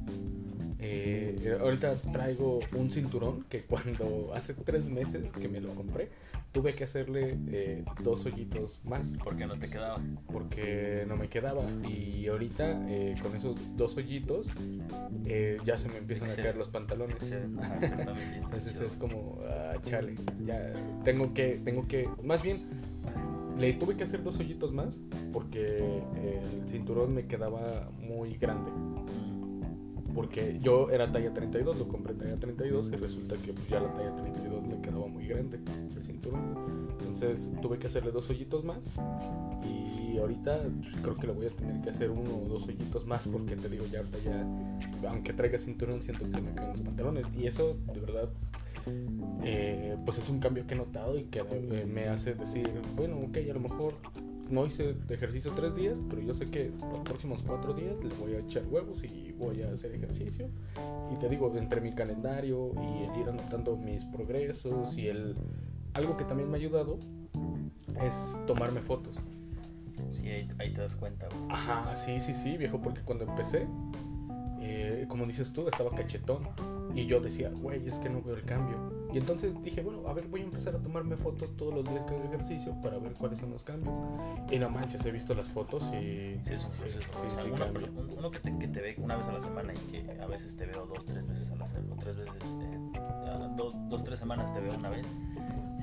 Speaker 1: eh, ahorita traigo un cinturón que cuando hace tres meses que me lo compré, tuve que hacerle eh, dos hoyitos más.
Speaker 2: ¿Por qué no te quedaba?
Speaker 1: porque no me quedaba. Y ahorita eh, con esos dos hoyitos eh, ya se me empiezan a caer los pantalones.
Speaker 2: Sí,
Speaker 1: entonces es como ah, chale ya tengo que tengo que más bien le tuve que hacer dos hoyitos más porque el cinturón me quedaba muy grande. Porque yo era talla 32 lo compré talla 32 y resulta que pues, ya la talla 32 me quedaba muy grande el cinturón. Entonces tuve que hacerle dos hoyitos más y ahorita pues, creo que le voy a tener que hacer uno o dos hoyitos más porque te digo ya ahorita ya aunque traiga cinturón siento que me caen los pantalones. Y eso de verdad eh, pues es un cambio que he notado y que eh, me hace decir bueno ok a lo mejor no hice ejercicio tres días pero yo sé que los próximos cuatro días le voy a echar huevos y voy a hacer ejercicio y te digo entre mi calendario y el ir anotando mis progresos y el algo que también me ha ayudado es tomarme fotos
Speaker 2: Sí, ahí, ahí te das cuenta, güey.
Speaker 1: Ajá, sí, sí, sí, viejo, porque cuando empecé, eh, como dices tú, estaba cachetón. Y yo decía, güey, es que no veo el cambio. Y entonces dije, bueno, a ver, voy a empezar a tomarme fotos todos los días que hago ejercicio para ver cuáles son los cambios. Y no manches, he visto las fotos y...
Speaker 2: Sí, es un proceso.
Speaker 1: sí,
Speaker 2: O sea,
Speaker 1: sí
Speaker 2: uno, uno que, te, que te ve una vez a la semana y que a veces te veo dos, tres veces a la semana, o tres veces, eh, dos, dos, tres semanas te veo una vez,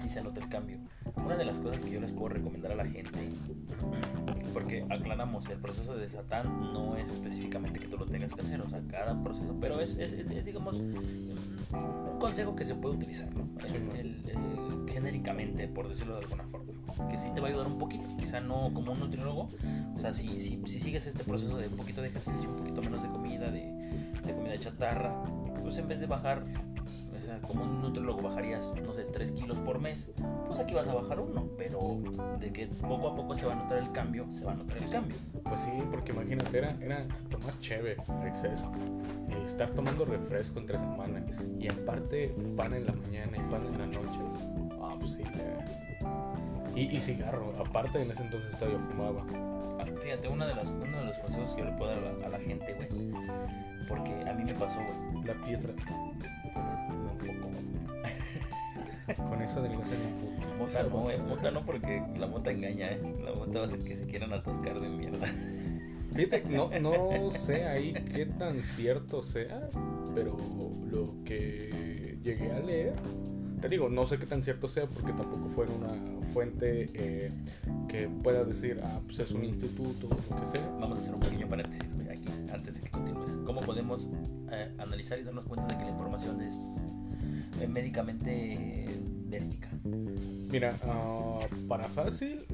Speaker 2: sí se nota el cambio. Una de las cosas que yo les puedo recomendar a la gente, porque aclaramos, el proceso de Satán no es específicamente que tú lo tengas que hacer, o sea, cada proceso, pero es, es, es- es, digamos, un consejo que se puede utilizar, ¿no? El- el- el- genéricamente, por decirlo de alguna forma, que sí te va a ayudar un poquito, quizá no como un nutriólogo, o sea, si, si, si sigues este proceso de un poquito de ejercicio, un poquito menos de comida, de, de comida chatarra, pues en vez de bajar, como un nutriólogo bajarías, no sé, 3 kilos por mes, pues aquí vas a bajar uno, pero de que poco a poco se va a notar el cambio, se va a notar el cambio.
Speaker 1: Pues sí, porque imagínate, era, era tomar cheve exceso, eh, estar tomando refresco entre semana y en parte pan en la mañana y pan en la noche. Ah, pues sí. Y, y cigarro, aparte en ese entonces todavía fumaba.
Speaker 2: Ah, Fíjate, una de las, uno de los consejos que yo le puedo dar a la, a la gente, güey, porque a mí me pasó, güey,
Speaker 1: La piedra,
Speaker 2: poco.
Speaker 1: con eso adelgazan un puto.
Speaker 2: Mota no, mota no porque la mota engaña, ¿eh? La mota va a hacer que se quieran atascar de mierda.
Speaker 1: Fíjate, no, no sé ahí qué tan cierto sea, pero lo que llegué a leer, te digo, no sé qué tan cierto sea porque tampoco fue una fuente eh, que pueda decir, ah, pues es un instituto o lo que sea.
Speaker 2: Vamos a hacer un pequeño paréntesis, güey, aquí, podemos eh, analizar y darnos cuenta de que la información es eh, médicamente verídica?
Speaker 1: Mira, ah, para fácil,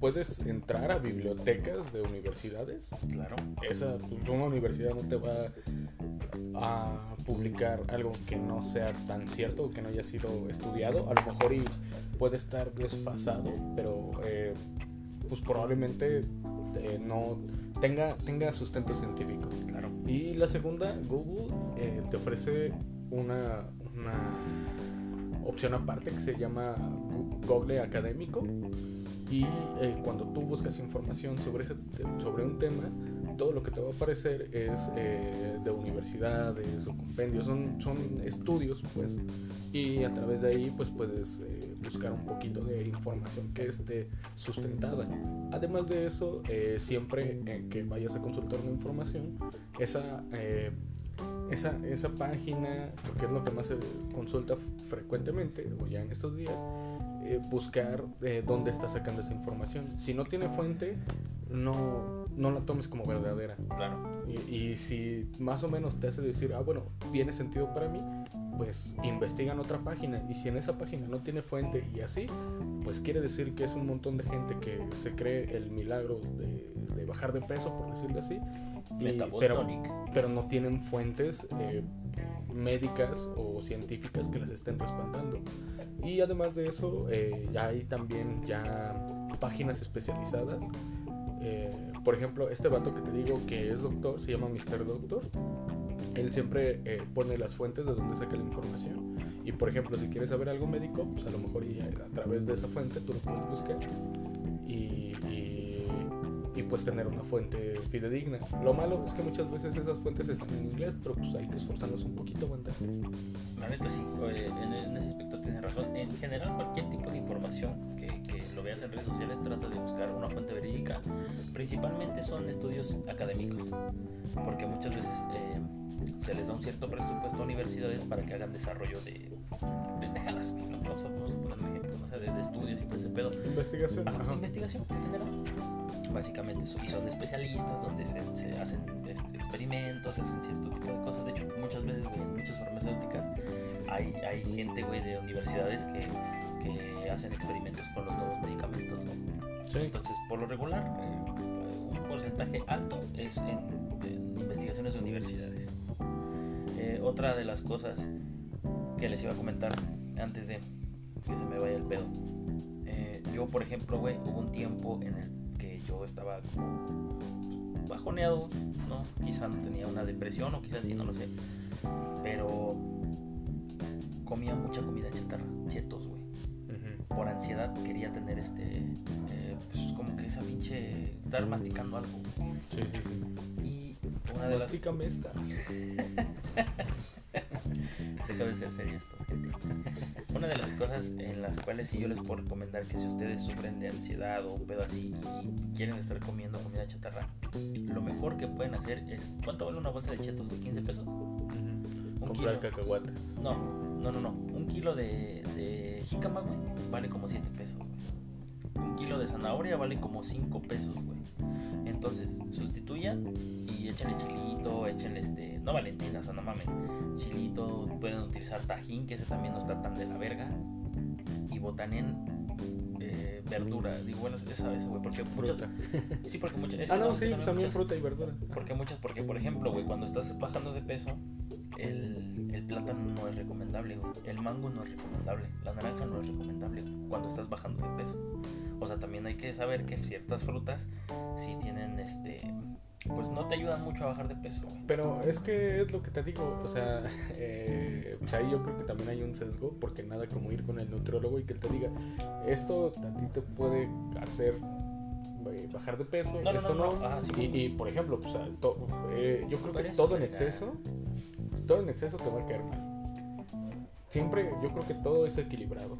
Speaker 1: puedes entrar a bibliotecas de universidades
Speaker 2: Claro.
Speaker 1: esa pues, una universidad no te va a publicar algo que no sea tan cierto o que no haya sido estudiado. A lo mejor y puede estar desfasado, pero eh, pues probablemente eh, no tenga, tenga sustento científico.
Speaker 2: Claro.
Speaker 1: Y la segunda, Google eh, te ofrece una, una opción aparte que se llama Google Académico. Y eh, cuando tú buscas información sobre, ese, sobre un tema, todo lo que te va a aparecer es eh, de universidades o compendios, son, son estudios, pues. Y a través de ahí, pues puedes eh, buscar un poquito de información que esté sustentada. Además de eso, eh, siempre eh, que vayas a consultar una información, esa, eh, esa, esa página, porque es lo que más se consulta frecuentemente, o ya en estos días, eh, buscar dónde está sacando esa información. Si no tiene fuente, no, no la tomes como verdadera.
Speaker 2: Claro.
Speaker 1: Y, y si más o menos te hace decir, ah, bueno, tiene sentido para mí, pues investigan otra página. Y si en esa página no tiene fuente y así, pues quiere decir que es un montón de gente que se cree el milagro de, de bajar de peso, por decirlo así. y- pero, pero no tienen fuentes eh, médicas o científicas que las estén respaldando. Y además de eso, eh, ya hay también ya páginas especializadas. Por ejemplo, este vato que te digo que es doctor, se llama Mr. Doctor. Él siempre eh, pone las fuentes de donde saca la información. Y por ejemplo, si quieres saber algo médico, pues a lo mejor a, través de esa fuente tú lo puedes buscar. Y, pues tener una fuente fidedigna. Lo malo es que muchas veces esas fuentes están en inglés, pero pues hay que esforzarnos un poquito, banda.
Speaker 2: La neta sí, en, ese aspecto tienes razón. En general, cualquier tipo de información que, que lo veas en redes sociales, trata de buscar una fuente verídica. Principalmente son estudios académicos, porque muchas veces eh, se les da un cierto presupuesto a universidades para que hagan desarrollo de pendejadas, no sé, de, de estudios y todo ese pedo.
Speaker 1: Investigación.
Speaker 2: Ajá. investigación en general. Básicamente. Y son especialistas donde se, se hacen este, experimentos, se hacen cierto tipo de cosas. De hecho, muchas veces, güey, en muchas farmacéuticas hay, hay gente, güey, de universidades que, que hacen experimentos con los nuevos medicamentos, ¿no?
Speaker 1: Sí.
Speaker 2: Entonces, por lo regular, eh, un porcentaje alto es en, en investigaciones de universidades. Eh, otra de las cosas que les iba a comentar antes de que se me vaya el pedo. Eh, yo, por ejemplo, güey, hubo un tiempo en el yo estaba como bajoneado, ¿no? Quizá no tenía una depresión o quizás sí, no lo sé. Pero comía mucha comida chatarra, chetos, güey por ansiedad quería tener este eh, pues como que esa pinche estar masticando algo
Speaker 1: Sí, sí, sí.
Speaker 2: y una de las
Speaker 1: Mastícame esta.
Speaker 2: deja de ser serio esto gente una de las cosas en las cuales sí yo les puedo recomendar que si ustedes sufren de ansiedad o un pedo así y quieren estar comiendo comida chatarra lo mejor que pueden hacer es ¿cuánto vale una bolsa de chetos de 15 pesos?
Speaker 1: Ujú. Comprar
Speaker 2: kilo.
Speaker 1: cacahuates.
Speaker 2: no no no no un kilo de, de jícama güey vale como 7 pesos güey. Un kilo de zanahoria vale como 5 pesos güey entonces sustituyan y échenle chilito échenle este no valentina o sea no mamen chilito pueden utilizar tajín que ese también no está tan de la verga y botanen eh, verdura digo bueno esa esa güey porque muchas
Speaker 1: Fruta.
Speaker 2: sí porque muchas
Speaker 1: Ah, no, sí, también
Speaker 2: muchas-
Speaker 1: fruta y verdura.
Speaker 2: porque muchas, porque por ejemplo, güey, cuando estás bajando de peso, el, el plátano no es recomendable, güey. El mango no es recomendable. La naranja no es recomendable güey, cuando estás bajando de peso. O sea, también hay que saber que ciertas frutas sí tienen este. Pues no te ayudan mucho a bajar de peso.
Speaker 1: Pero es que es lo que te digo, o sea, eh, pues ahí yo creo que también hay un sesgo, porque nada como ir con el nutriólogo y que él te diga, esto a ti te puede hacer eh, bajar de peso,
Speaker 2: No,
Speaker 1: esto
Speaker 2: no,
Speaker 1: no.
Speaker 2: no, ajá, sí,
Speaker 1: y, y, por ejemplo, pues, to- eh, yo creo que todo en exceso, todo en exceso te va a caer mal. Siempre, yo creo que todo es equilibrado.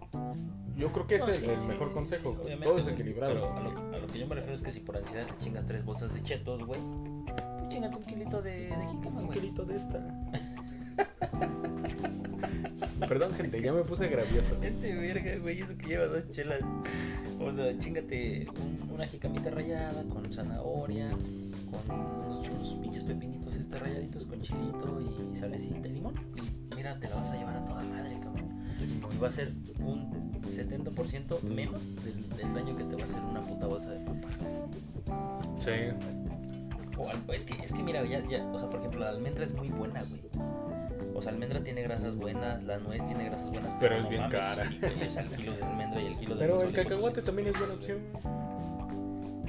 Speaker 1: Yo creo que es
Speaker 2: No,
Speaker 1: el,
Speaker 2: sí,
Speaker 1: el
Speaker 2: sí,
Speaker 1: mejor
Speaker 2: sí,
Speaker 1: consejo, todo es equilibrado.
Speaker 2: Pero a lo, a lo que yo me refiero es que si por ansiedad te chingas tres bolsas de chetos, güey, pues chingate un kilito de, de jícama,
Speaker 1: Un kilito de esta. Perdón, gente, ya me puse gracioso.
Speaker 2: Este verga, güey, eso que lleva dos chelas. O sea, chingate un- una jicamita rallada con zanahoria, con unos, unos pinches pepinitos este rayaditos con chilito y salecita y limón. Y mira, te la vas a llevar a toda madre, cabrón. Y va a ser un 70% menos del, del daño que te va a hacer una puta bolsa de papas.
Speaker 1: Sí.
Speaker 2: O. Es que, es que mira, ya, ya, o sea, por ejemplo, la almendra es muy buena, güey. O sea, almendra tiene grasas buenas, la nuez tiene grasas buenas.
Speaker 1: Pero es
Speaker 2: no
Speaker 1: bien
Speaker 2: mames,
Speaker 1: cara.
Speaker 2: güey, o sea, el kilo de almendra y el kilo de
Speaker 1: Pero el cacahuate
Speaker 2: 400.
Speaker 1: también es buena opción.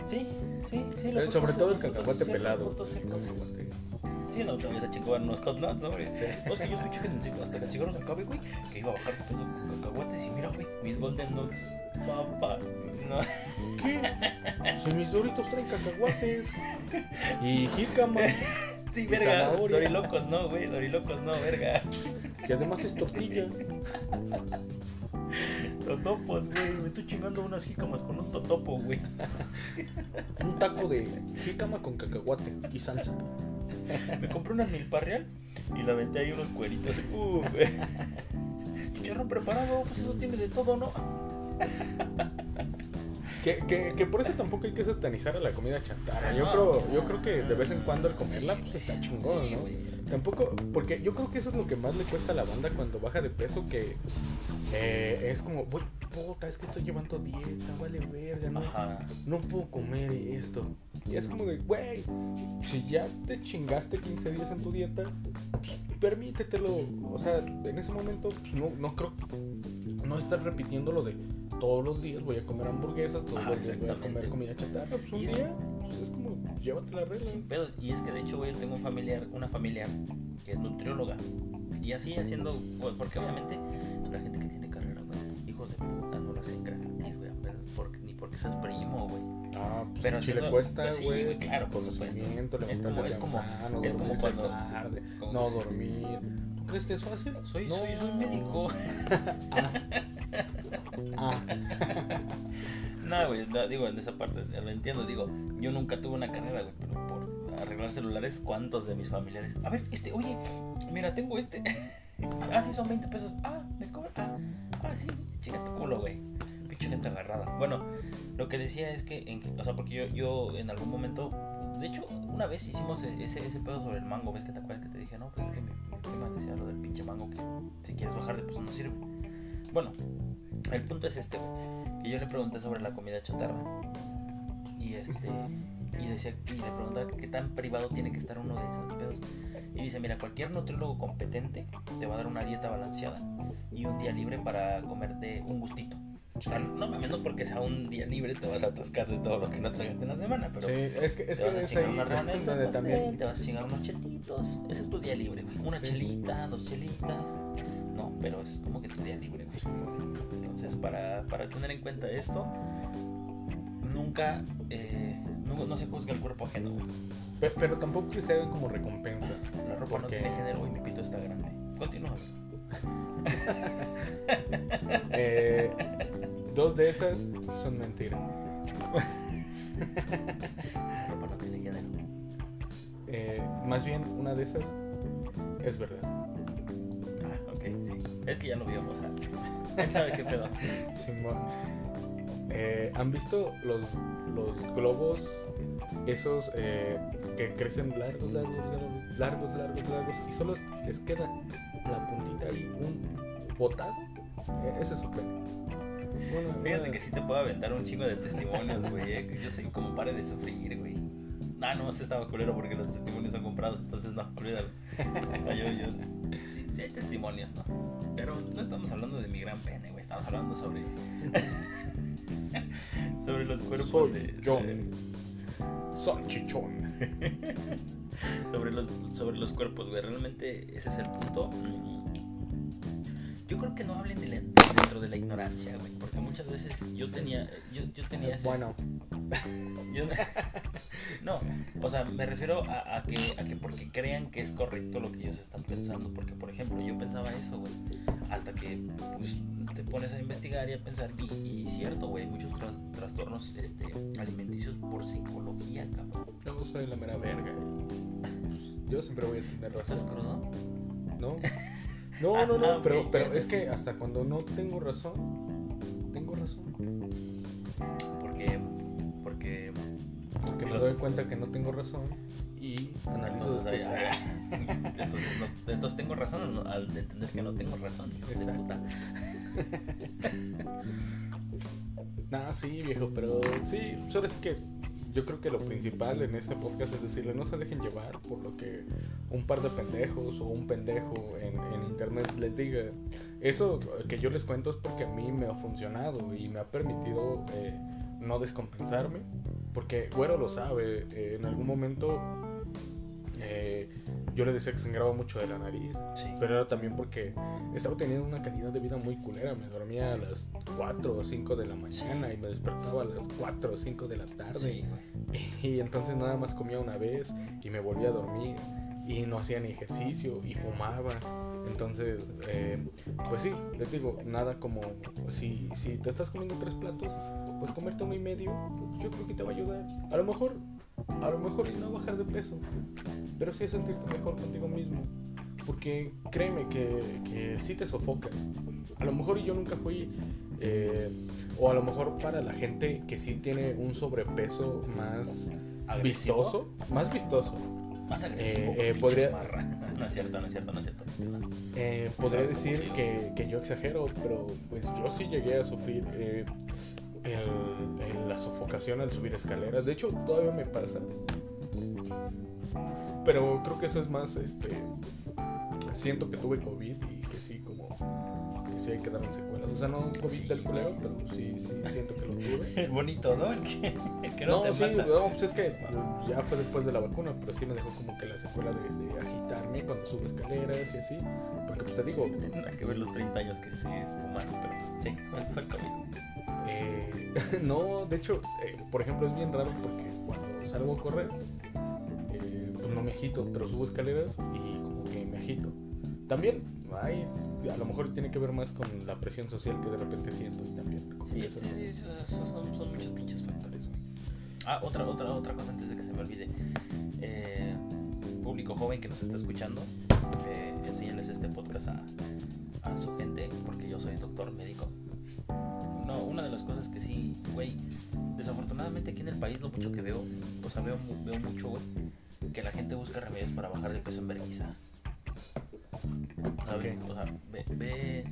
Speaker 2: Sí, sí, sí.
Speaker 1: Eh,
Speaker 2: los
Speaker 1: sobre todo el cacahuate
Speaker 2: secos,
Speaker 1: pelado.
Speaker 2: secos.
Speaker 1: Cacahuate.
Speaker 2: Sí, no te vayas a chingar unos hot nuts.
Speaker 1: Sí.
Speaker 2: No, es que yo soy chicken hasta que el cigarro se acabe, güey, que iba a bajar peso con cacahuates y mira, güey, mis golden nuts, papá. No.
Speaker 1: ¿Qué? Si mis doritos traen cacahuates y jícama.
Speaker 2: Sí,
Speaker 1: Y
Speaker 2: verga,
Speaker 1: zanahoria.
Speaker 2: dorilocos no, güey, dorilocos no, verga.
Speaker 1: Y además es tortilla.
Speaker 2: Totopos, güey, me estoy chingando unas jícamas con un totopo, güey.
Speaker 1: Un taco de jícama con cacahuate y salsa.
Speaker 2: Me compré unas milparreal y la aventé ahí unos cueritos. Güey. Chicharrón preparado, pues eso tiene de todo, ¿no?
Speaker 1: Que, que, que por eso tampoco hay que satanizar a la comida chatarra. Yo
Speaker 2: No.
Speaker 1: creo, yo creo que de vez en cuando al comerla pues está chingón, ¿no? Tampoco, porque yo creo que eso es lo que más le cuesta a la banda cuando baja de peso, que eh, es como, güey, puta, es que estoy llevando dieta, vale verga, no,
Speaker 2: Ajá.
Speaker 1: no puedo comer esto. Y es como de, güey, si ya te chingaste 15 días en tu dieta, pues, permítetelo. O sea, en ese momento pues, no, no creo, no estar repitiendo lo de todos los días voy a comer hamburguesas, todos
Speaker 2: Ajá,
Speaker 1: los días voy a comer comida chatarra. Pues un
Speaker 2: Y
Speaker 1: día, pues, es como, llévate la regla.
Speaker 2: Sin pedos. Y es que de hecho, güey, tengo un familiar, una familiar que es nutrióloga. Y así haciendo, güey, porque obviamente la gente que tiene carrera, güey, hijos de puta, no lo hacen gratis, güey, porque, ni porque seas primo, güey.
Speaker 1: Ah, pues
Speaker 2: Pero
Speaker 1: si le cuesta,
Speaker 2: pues sí,
Speaker 1: güey,
Speaker 2: güey, claro, por supuesto. Es como- es como- es cuando-
Speaker 1: tarde, no dormir. ¿Tú crees que es fácil?
Speaker 2: Soy,
Speaker 1: No.
Speaker 2: soy, soy médico.
Speaker 1: Ah.
Speaker 2: No, güey, no, digo, en esa parte lo entiendo. Digo, yo nunca tuve una carrera, güey, pero por arreglar celulares, ¿cuántos de mis familiares? A ver, este, oye, mira, tengo este. ah, sí, son 20 pesos. Ah, me cobra. Ah, ah, sí, chica tu culo, güey. Pinche gente agarrada. Bueno, lo que decía es que, en, o sea, porque yo, yo en algún momento, de hecho, una vez hicimos e- ese, ese pedo sobre el mango, ¿ves que te acuerdas que te dije? No, pues es que mi, mi decía lo del pinche mango, que si quieres bajar de peso no sirve. Bueno, el punto es este, güey que yo le pregunté sobre la comida chatarra. Y este y decía y le preguntaba qué tan privado tiene que estar uno de esos pedos. Y dice mira cualquier nutriólogo competente te va a dar una dieta balanceada y un día libre para comerte un gustito o sea, no mames no porque sea un día libre te vas a atascar de todo lo que no tragaste en la semana pero
Speaker 1: Sí, es que, es
Speaker 2: te vas
Speaker 1: que
Speaker 2: a
Speaker 1: es
Speaker 2: chingar
Speaker 1: ahí
Speaker 2: una rebanada de
Speaker 1: donde
Speaker 2: pastel,
Speaker 1: también.
Speaker 2: te vas a chingar unos chetitos. Ese es tu día libre güey. Una
Speaker 1: Sí.
Speaker 2: chelita dos chelitas no pero es como que tu día libre güey entonces, para, para tener en cuenta esto, nunca, eh, no, no se juzga el cuerpo ajeno. güey.
Speaker 1: Pe- Pero tampoco que se hagan como recompensa.
Speaker 2: La ropa no
Speaker 1: Porque-
Speaker 2: tiene género y mi pito está grande. Continúa.
Speaker 1: Eh, dos de esas son mentiras.
Speaker 2: La ropa no tiene género.
Speaker 1: Eh, más bien, una de esas es verdad.
Speaker 2: Ok, sí. Es que ya lo vio, o sea, él sabe qué pedo.
Speaker 1: Simón. Eh, ¿Han visto los, los globos esos eh, que crecen largos, largos, largos, largos, largos, largos y solo les queda la puntita ahí, un botado? Eh, ese es su pene.
Speaker 2: Fíjate que sí te puedo aventar un chingo de testimonios, güey. eh, Yo soy como pare de sufrir, güey. Ah, no, se estaba culero porque los testimonios son comprados, entonces no, olvídalo. Ah, yo, yo, sí, hay testimonios, ¿no? Pero no estamos hablando de mi gran pene, güey. Estamos hablando sobre. sobre los cuerpos
Speaker 1: Soy
Speaker 2: de.
Speaker 1: yo. Salchichón.
Speaker 2: sobre los sobre los cuerpos, güey. Realmente ese es el punto. Yo creo que no hablen de la- dentro de la ignorancia, güey, porque muchas veces yo tenía yo, yo tenía ese-
Speaker 1: Bueno,
Speaker 2: yo- no, o sea, me refiero a, a que a que porque crean que es correcto lo que ellos están pensando, porque por ejemplo, yo pensaba eso, güey, hasta que pues, te pones a investigar y a pensar y, y cierto, güey, hay muchos tra- trastornos este alimenticios por psicología, cabrón.
Speaker 1: yo soy la mera verga. Yo siempre voy a tener
Speaker 2: ¿Estás
Speaker 1: razón.
Speaker 2: crudo?
Speaker 1: ¿No? No, no, no, pero, pero es que hasta cuando no tengo razón, tengo razón.
Speaker 2: Porque porque
Speaker 1: Porque me doy cuenta que no tengo razón y analizo
Speaker 2: entonces, entonces, no- entonces tengo razón al entender que no tengo razón.
Speaker 1: Exacto.
Speaker 2: puta.
Speaker 1: Nah, sí, viejo, pero sí, solo es que yo creo que lo principal en este podcast es decirle, no se dejen llevar por lo que un par de pendejos o un pendejo en, en internet les diga. Eso que yo les cuento es porque a mí me ha funcionado y me ha permitido eh, no descompensarme. Porque Güero lo sabe, eh, en algún momento eh, yo le decía que sangraba mucho de la nariz,
Speaker 2: Sí.
Speaker 1: pero era también porque estaba teniendo una calidad de vida muy culera. Me dormía a las 4 o 5 de la mañana y me despertaba a las 4 o 5 de la tarde.
Speaker 2: Sí.
Speaker 1: Y entonces nada más comía una vez y me volvía a dormir y no hacía ni ejercicio y fumaba. Entonces, eh, pues sí, les digo, nada como si, si te estás comiendo tres platos, pues comerte uno y medio, pues yo creo que te va a ayudar. A lo mejor, a lo mejor y no bajar de peso, pero sí sentirte mejor contigo mismo. Porque créeme que, que sí te sofocas. A lo mejor yo nunca fui, eh, o a lo mejor para la gente que sí tiene un sobrepeso más
Speaker 2: ¿Agresivo?
Speaker 1: vistoso, más vistoso,
Speaker 2: Más agresivo.
Speaker 1: Eh, eh, podría-.
Speaker 2: No es cierto, no es cierto, no es cierto.
Speaker 1: eh, podría decir que, que yo exagero, pero pues yo sí llegué a sufrir el- el- la sofocación al subir escaleras. De hecho, todavía me pasa. Pero creo que eso es más, este, siento que tuve COVID y que sí, como, que sí hay que dar secuelas. O sea, no COVID
Speaker 2: Sí.
Speaker 1: del culero, pero sí, sí siento que lo tuve.
Speaker 2: Bonito, ¿no? Que, que no,
Speaker 1: No,
Speaker 2: te
Speaker 1: sí,
Speaker 2: mata.
Speaker 1: no, pues es que ya fue después de la vacuna, pero sí me dejó como que la secuela de, de agitarme cuando subo escaleras y así. Porque pues te digo,
Speaker 2: nada que ver los 30 años que se esfumaron, pero sí, fue el COVID.
Speaker 1: Eh, no, de hecho, eh, por ejemplo, es bien raro porque cuando salgo a correr, eh, pues no me agito, pero subo escaleras y como que me agito. También hay, a lo mejor tiene que ver más con la presión social que de repente siento y también
Speaker 2: Sí,
Speaker 1: eso.
Speaker 2: sí, sí, eso- eso son, son muchos pinches factores. Ah, otra, otra, otra cosa antes de que se me olvide. Eh, público joven que nos está escuchando, enséñales este podcast a, a su gente, porque yo soy doctor médico. Una de las cosas que sí, güey, desafortunadamente aquí en el país lo mucho que veo, o sea, veo, mu- veo mucho, güey, que la gente busca remedios para bajar de peso en vergüenza. ¿Sabes? O sea, ve, ve,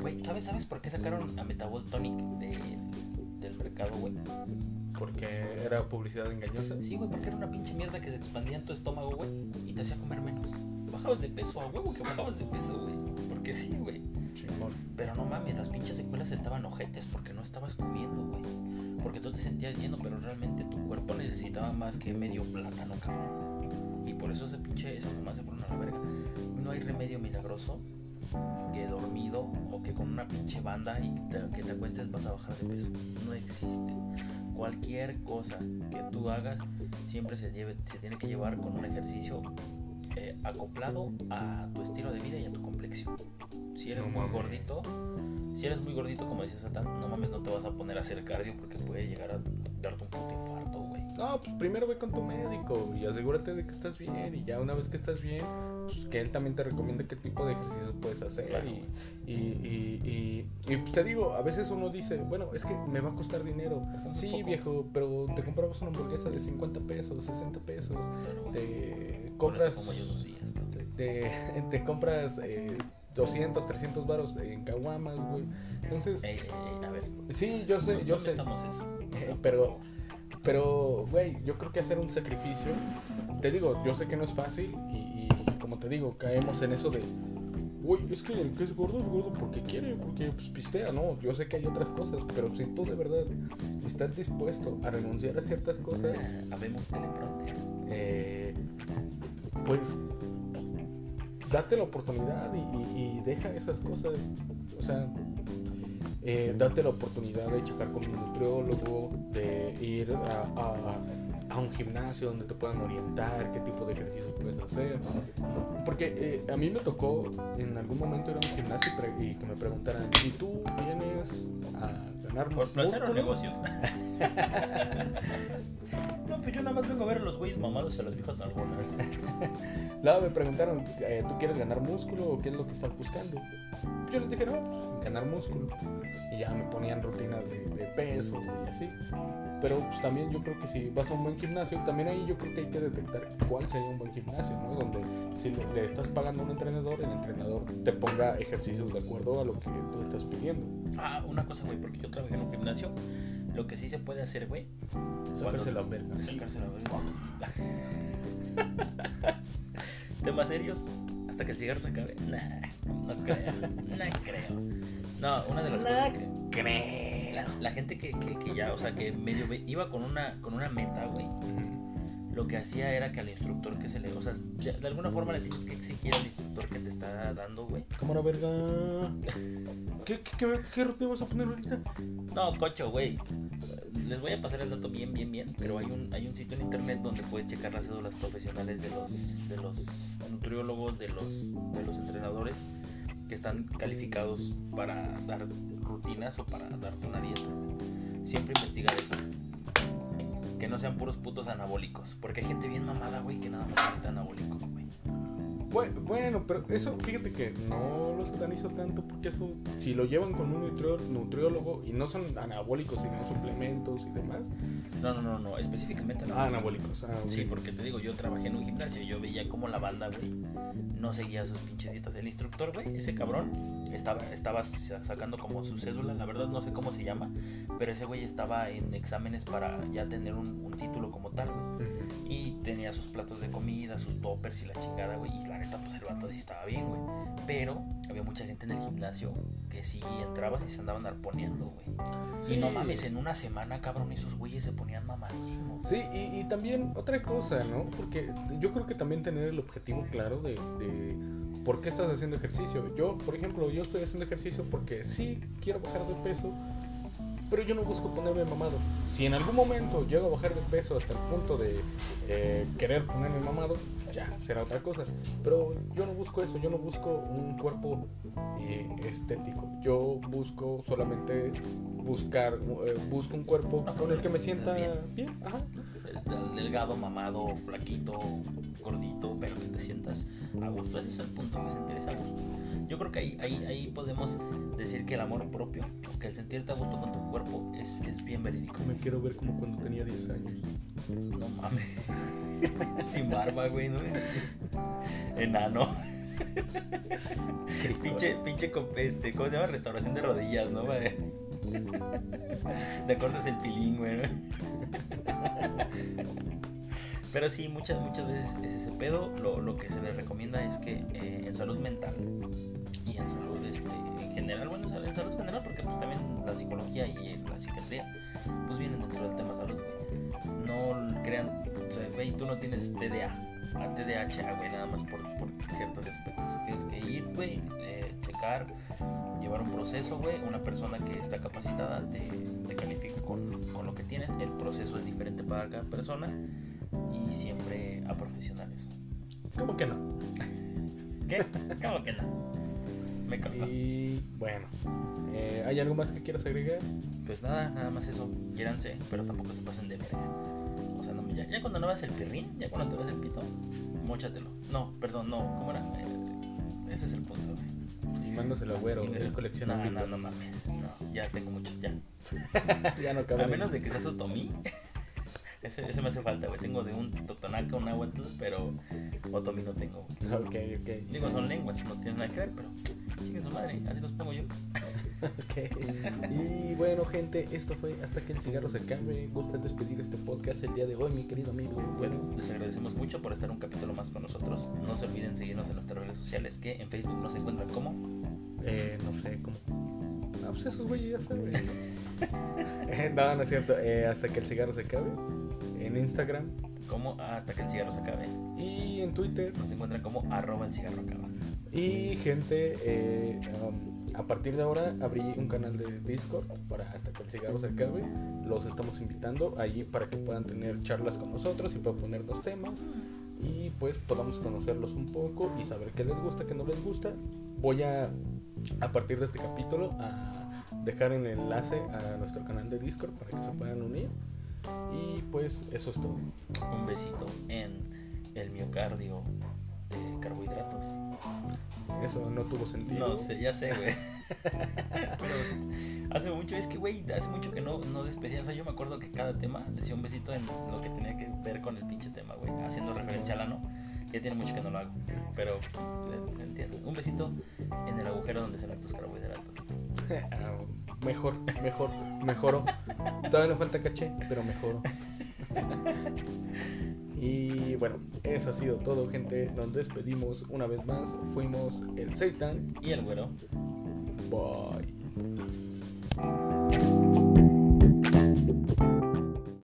Speaker 2: güey, ¿sabes, ¿sabes por qué sacaron a Metabol Tonic de, del mercado, güey?
Speaker 1: Porque era publicidad engañosa.
Speaker 2: Sí, güey, porque era una pinche mierda que se expandía en tu estómago, güey, y te hacía comer menos. Bajabas de peso, a huevo que bajabas de peso, güey. Porque sí, güey. Pero no mames, las pinches secuelas estaban ojetes porque no estabas comiendo, güey. Porque tú te sentías lleno, pero realmente tu cuerpo necesitaba más que medio plátano, cabrón. Y por eso ese pinche, esa mamá se fueron a la verga. No hay remedio milagroso que dormido o que con una pinche banda y que te acuestes vas a bajar de peso. No existe. Cualquier cosa que tú hagas siempre se, lleve, se tiene que llevar con un ejercicio eh, acoplado a tu estilo de vida y a tu complexión. Si eres
Speaker 1: No
Speaker 2: muy
Speaker 1: mames.
Speaker 2: gordito, si eres muy gordito, como decía Satán, no mames, no te vas a poner a hacer cardio porque puede llegar a darte un puto infarto, güey.
Speaker 1: No, pues primero ve con tu médico y asegúrate de que estás bien. Y ya una vez que estás bien, pues que él también te recomiende qué tipo de ejercicios puedes hacer.
Speaker 2: Claro.
Speaker 1: Y, y, y, y- pues te digo, a veces uno dice, bueno, es que me va a costar dinero. Sí,
Speaker 2: poco.
Speaker 1: viejo, pero te compramos una hamburguesa de 50 pesos, 60 pesos.
Speaker 2: Claro.
Speaker 1: Te compras.
Speaker 2: como yo dos.
Speaker 1: Te, te compras eh, 200, 300 varos en caguamas, güey. Entonces,
Speaker 2: Ey, ey, ey, a ver.
Speaker 1: sí, yo sé,
Speaker 2: no-
Speaker 1: yo
Speaker 2: no
Speaker 1: sé.
Speaker 2: eso.
Speaker 1: Eh, pero- Pero, güey, yo creo que hacer un sacrificio, te digo, yo sé que no es fácil y, y como te digo, caemos en eso de, güey, es que el que es gordo es gordo porque quiere, porque pues, pistea, no, yo sé que hay otras cosas, pero si tú de verdad estás dispuesto a renunciar a ciertas cosas,
Speaker 2: Habemos teleprompter.
Speaker 1: eh, pues date la oportunidad y, deja esas cosas, o sea, eh, date la oportunidad de checar con un nutriólogo, de ir a- a un gimnasio donde te puedan orientar qué tipo de ejercicios puedes hacer. Porque eh, a mí me tocó en algún momento ir a un gimnasio y, que me preguntaran, ¿y tú vienes a ganar
Speaker 2: ¿Por placer o
Speaker 1: músculo?"
Speaker 2: negocios? no, pues yo nada más vengo a ver a los güeyes mamados a los viejos algunas.
Speaker 1: Luego me preguntaron, eh, ¿tú quieres ganar músculo o qué es lo que estás buscando? Yo les dije, no, pues, ganar músculo. Y ya me ponían rutinas de, de peso y así. Pero pues también yo creo que si vas a un buen gimnasio, también ahí yo creo que hay que detectar cuál sería un buen gimnasio, ¿no? Donde si le, le estás pagando a un entrenador, el entrenador te ponga ejercicios de acuerdo a lo que tú estás pidiendo.
Speaker 2: Ah, una cosa, güey, porque yo trabajé en un gimnasio Lo que sí se puede hacer, güey.
Speaker 1: Sacarse la verga.
Speaker 2: sacarse la verga. Temas serios. Hasta que el cigarro se acabe. Nah, no creo. No creo. No, una de las cosas que-
Speaker 1: creo.
Speaker 2: la, la gente que, que, que ya, o sea, que medio iba con una, con una meta, güey. Lo que hacía era que al instructor que se le. O sea, ya- de alguna forma le tienes que exigir al instructor que te está dando, güey.
Speaker 1: Cámara verga. ¿Qué, qué, qué, qué rutina vas a poner ahorita?
Speaker 2: No, cocho, güey. Les voy a pasar el dato bien, bien, bien. Pero hay un, hay un sitio en internet donde puedes checar las cédulas profesionales de los, de los nutriólogos, de los, de los entrenadores que están calificados para dar rutinas o para darte una dieta. Siempre investigar eso. Que no sean puros putos anabólicos. Porque hay gente bien mamada, güey, que nada más necesita anabólicos, güey.
Speaker 1: Bueno, bueno, pero eso fíjate que no lo satanizo tanto porque eso, si lo llevan con un nutriólogo y no son anabólicos, sino suplementos y demás.
Speaker 2: No, no, no, no. Específicamente
Speaker 1: Ah, anabólicos. Ah.
Speaker 2: Sí, porque te digo, yo trabajé en un gimnasio y yo veía como la banda, güey, no seguía sus pinches dietas. El instructor, güey, ese cabrón, estaba, estaba sa- sacando como su cédula, la verdad no sé cómo se llama, pero ese güey estaba en exámenes para ya tener un, un título como tal, güey.
Speaker 1: Ujú.
Speaker 2: Y tenía sus platos de comida, sus toppers y la chingada, güey. Y la neta, pues el vato sí estaba bien, güey. Pero había mucha gente en el gimnasio que sí entrabas y se andaban arponeando, güey.
Speaker 1: Sí.
Speaker 2: Y no mames, en una semana, cabrón, esos güeyes se ponían mamadísimos.
Speaker 1: Sí, y, y también otra cosa, ¿no? Porque yo creo que también tener el objetivo claro de, de por qué estás haciendo ejercicio. Yo, por ejemplo, yo estoy haciendo ejercicio porque sí quiero bajar de peso, pero yo no busco ponerme mamado. Si en algún momento llego a bajar de peso hasta el punto de eh, querer ponerme mamado, ya será otra cosa. Pero yo no busco eso, yo no busco un cuerpo eh, estético. Yo busco solamente buscar, eh, busco un cuerpo con el que me sienta bien. Ajá.
Speaker 2: El delgado, mamado, flaquito, gordito, pero que te sientas a gusto. Ese es el punto, que sentirse a gusto. Yo creo que ahí, ahí, ahí podemos decir que el amor propio, que el sentirte a gusto con tu cuerpo es, es bien verídico.
Speaker 1: Me quiero ver como cuando tenía 10 años.
Speaker 2: No mames. Sin barba, güey, ¿no? Enano. pinche, pinche, con- este, ¿cómo se llama? Restauración de rodillas, ¿no, güey? Te cortas el pilín, güey. Pero sí, muchas, muchas veces es ese pedo. Lo, lo que se les recomienda es que eh, en salud mental y en salud este, general, bueno, en salud- en salud general, porque pues también la psicología y la psiquiatría, pues vienen dentro del tema salud, güey. No crean, o sea, güey, tú no tienes TDA, a TDAH, güey, nada más por, por ciertos aspectos. Tienes que ir, güey, eh, checar, llevar un proceso, güey. Una persona que está capacitada te, te califica con, con lo que tienes. El proceso es diferente para cada persona y siempre a profesionales.
Speaker 1: ¿Cómo que no?
Speaker 2: ¿Qué? ¿Cómo que no? Me encantó.
Speaker 1: Y bueno, eh, ¿hay algo más que quieras agregar?
Speaker 2: Pues nada, nada más eso. Quiéranse, pero tampoco se pasen de verga. O sea, no, ya, ya cuando no ves el pirrín, ya cuando te ves el pito, móchatelo. No, perdón, no, ¿cómo era? Eh, ese es el punto, güey.
Speaker 1: Y mándaselo a güero, él colecciona
Speaker 2: No, no, no mames. No, ya tengo mucho, ya.
Speaker 1: ya no cabe.
Speaker 2: A menos de que seas otomí. Ese, ese me hace falta, güey. Tengo de un totonaca, un aguatl, pero otomí no tengo.
Speaker 1: Ok, ok.
Speaker 2: Digo, son lenguas, no tienen nada que ver, pero chingue su madre, así los pongo yo.
Speaker 1: Ok. Y bueno, gente, esto fue hasta que el cigarro se acabe. Gusta despedir este podcast el día de hoy, mi querido amigo.
Speaker 2: Bueno, les agradecemos mucho por estar un capítulo más con nosotros. No se olviden seguirnos en nuestras redes sociales que en Facebook nos encuentran como
Speaker 1: Eh, no sé cómo. Ah, pues esos güeyes ya saben. No, no es cierto. Eh, hasta que el cigarro se acabe. En Instagram
Speaker 2: como hasta que el cigarro se acabe.
Speaker 1: y en Twitter.
Speaker 2: Nos encuentran como arroba el cigarro acaba.
Speaker 1: Y gente, eh, um, a partir de ahora abrí un canal de Discord para hasta que el cigarro se acabe. Los estamos invitando allí para que puedan tener charlas con nosotros y puedan ponernos temas y pues podamos conocerlos un poco y saber qué les gusta, qué no les gusta. Voy a, a partir de este capítulo, a dejar el enlace a nuestro canal de Discord para que se puedan unir. Y pues eso es todo.
Speaker 2: Un besito en el miocardio carbohidratos.
Speaker 1: Eso no tuvo sentido.
Speaker 2: No sé, ya sé, güey. Pero hace mucho, es que, güey, hace mucho que no, no despedía. O sea, yo me acuerdo que cada tema decía un besito en lo que tenía que ver con el pinche tema, güey. Haciendo referencia al ano. Ya tiene mucho que no lo hago. Pero eh, entiendo. Un besito en el agujero donde se ven tus carbohidratos.
Speaker 1: Mejor, mejor, mejoró. Todavía no falta caché, pero mejoró. y bueno, eso ha sido todo, gente. Nos despedimos una vez más. Fuimos el Seitan
Speaker 2: y el güero.
Speaker 1: Bye.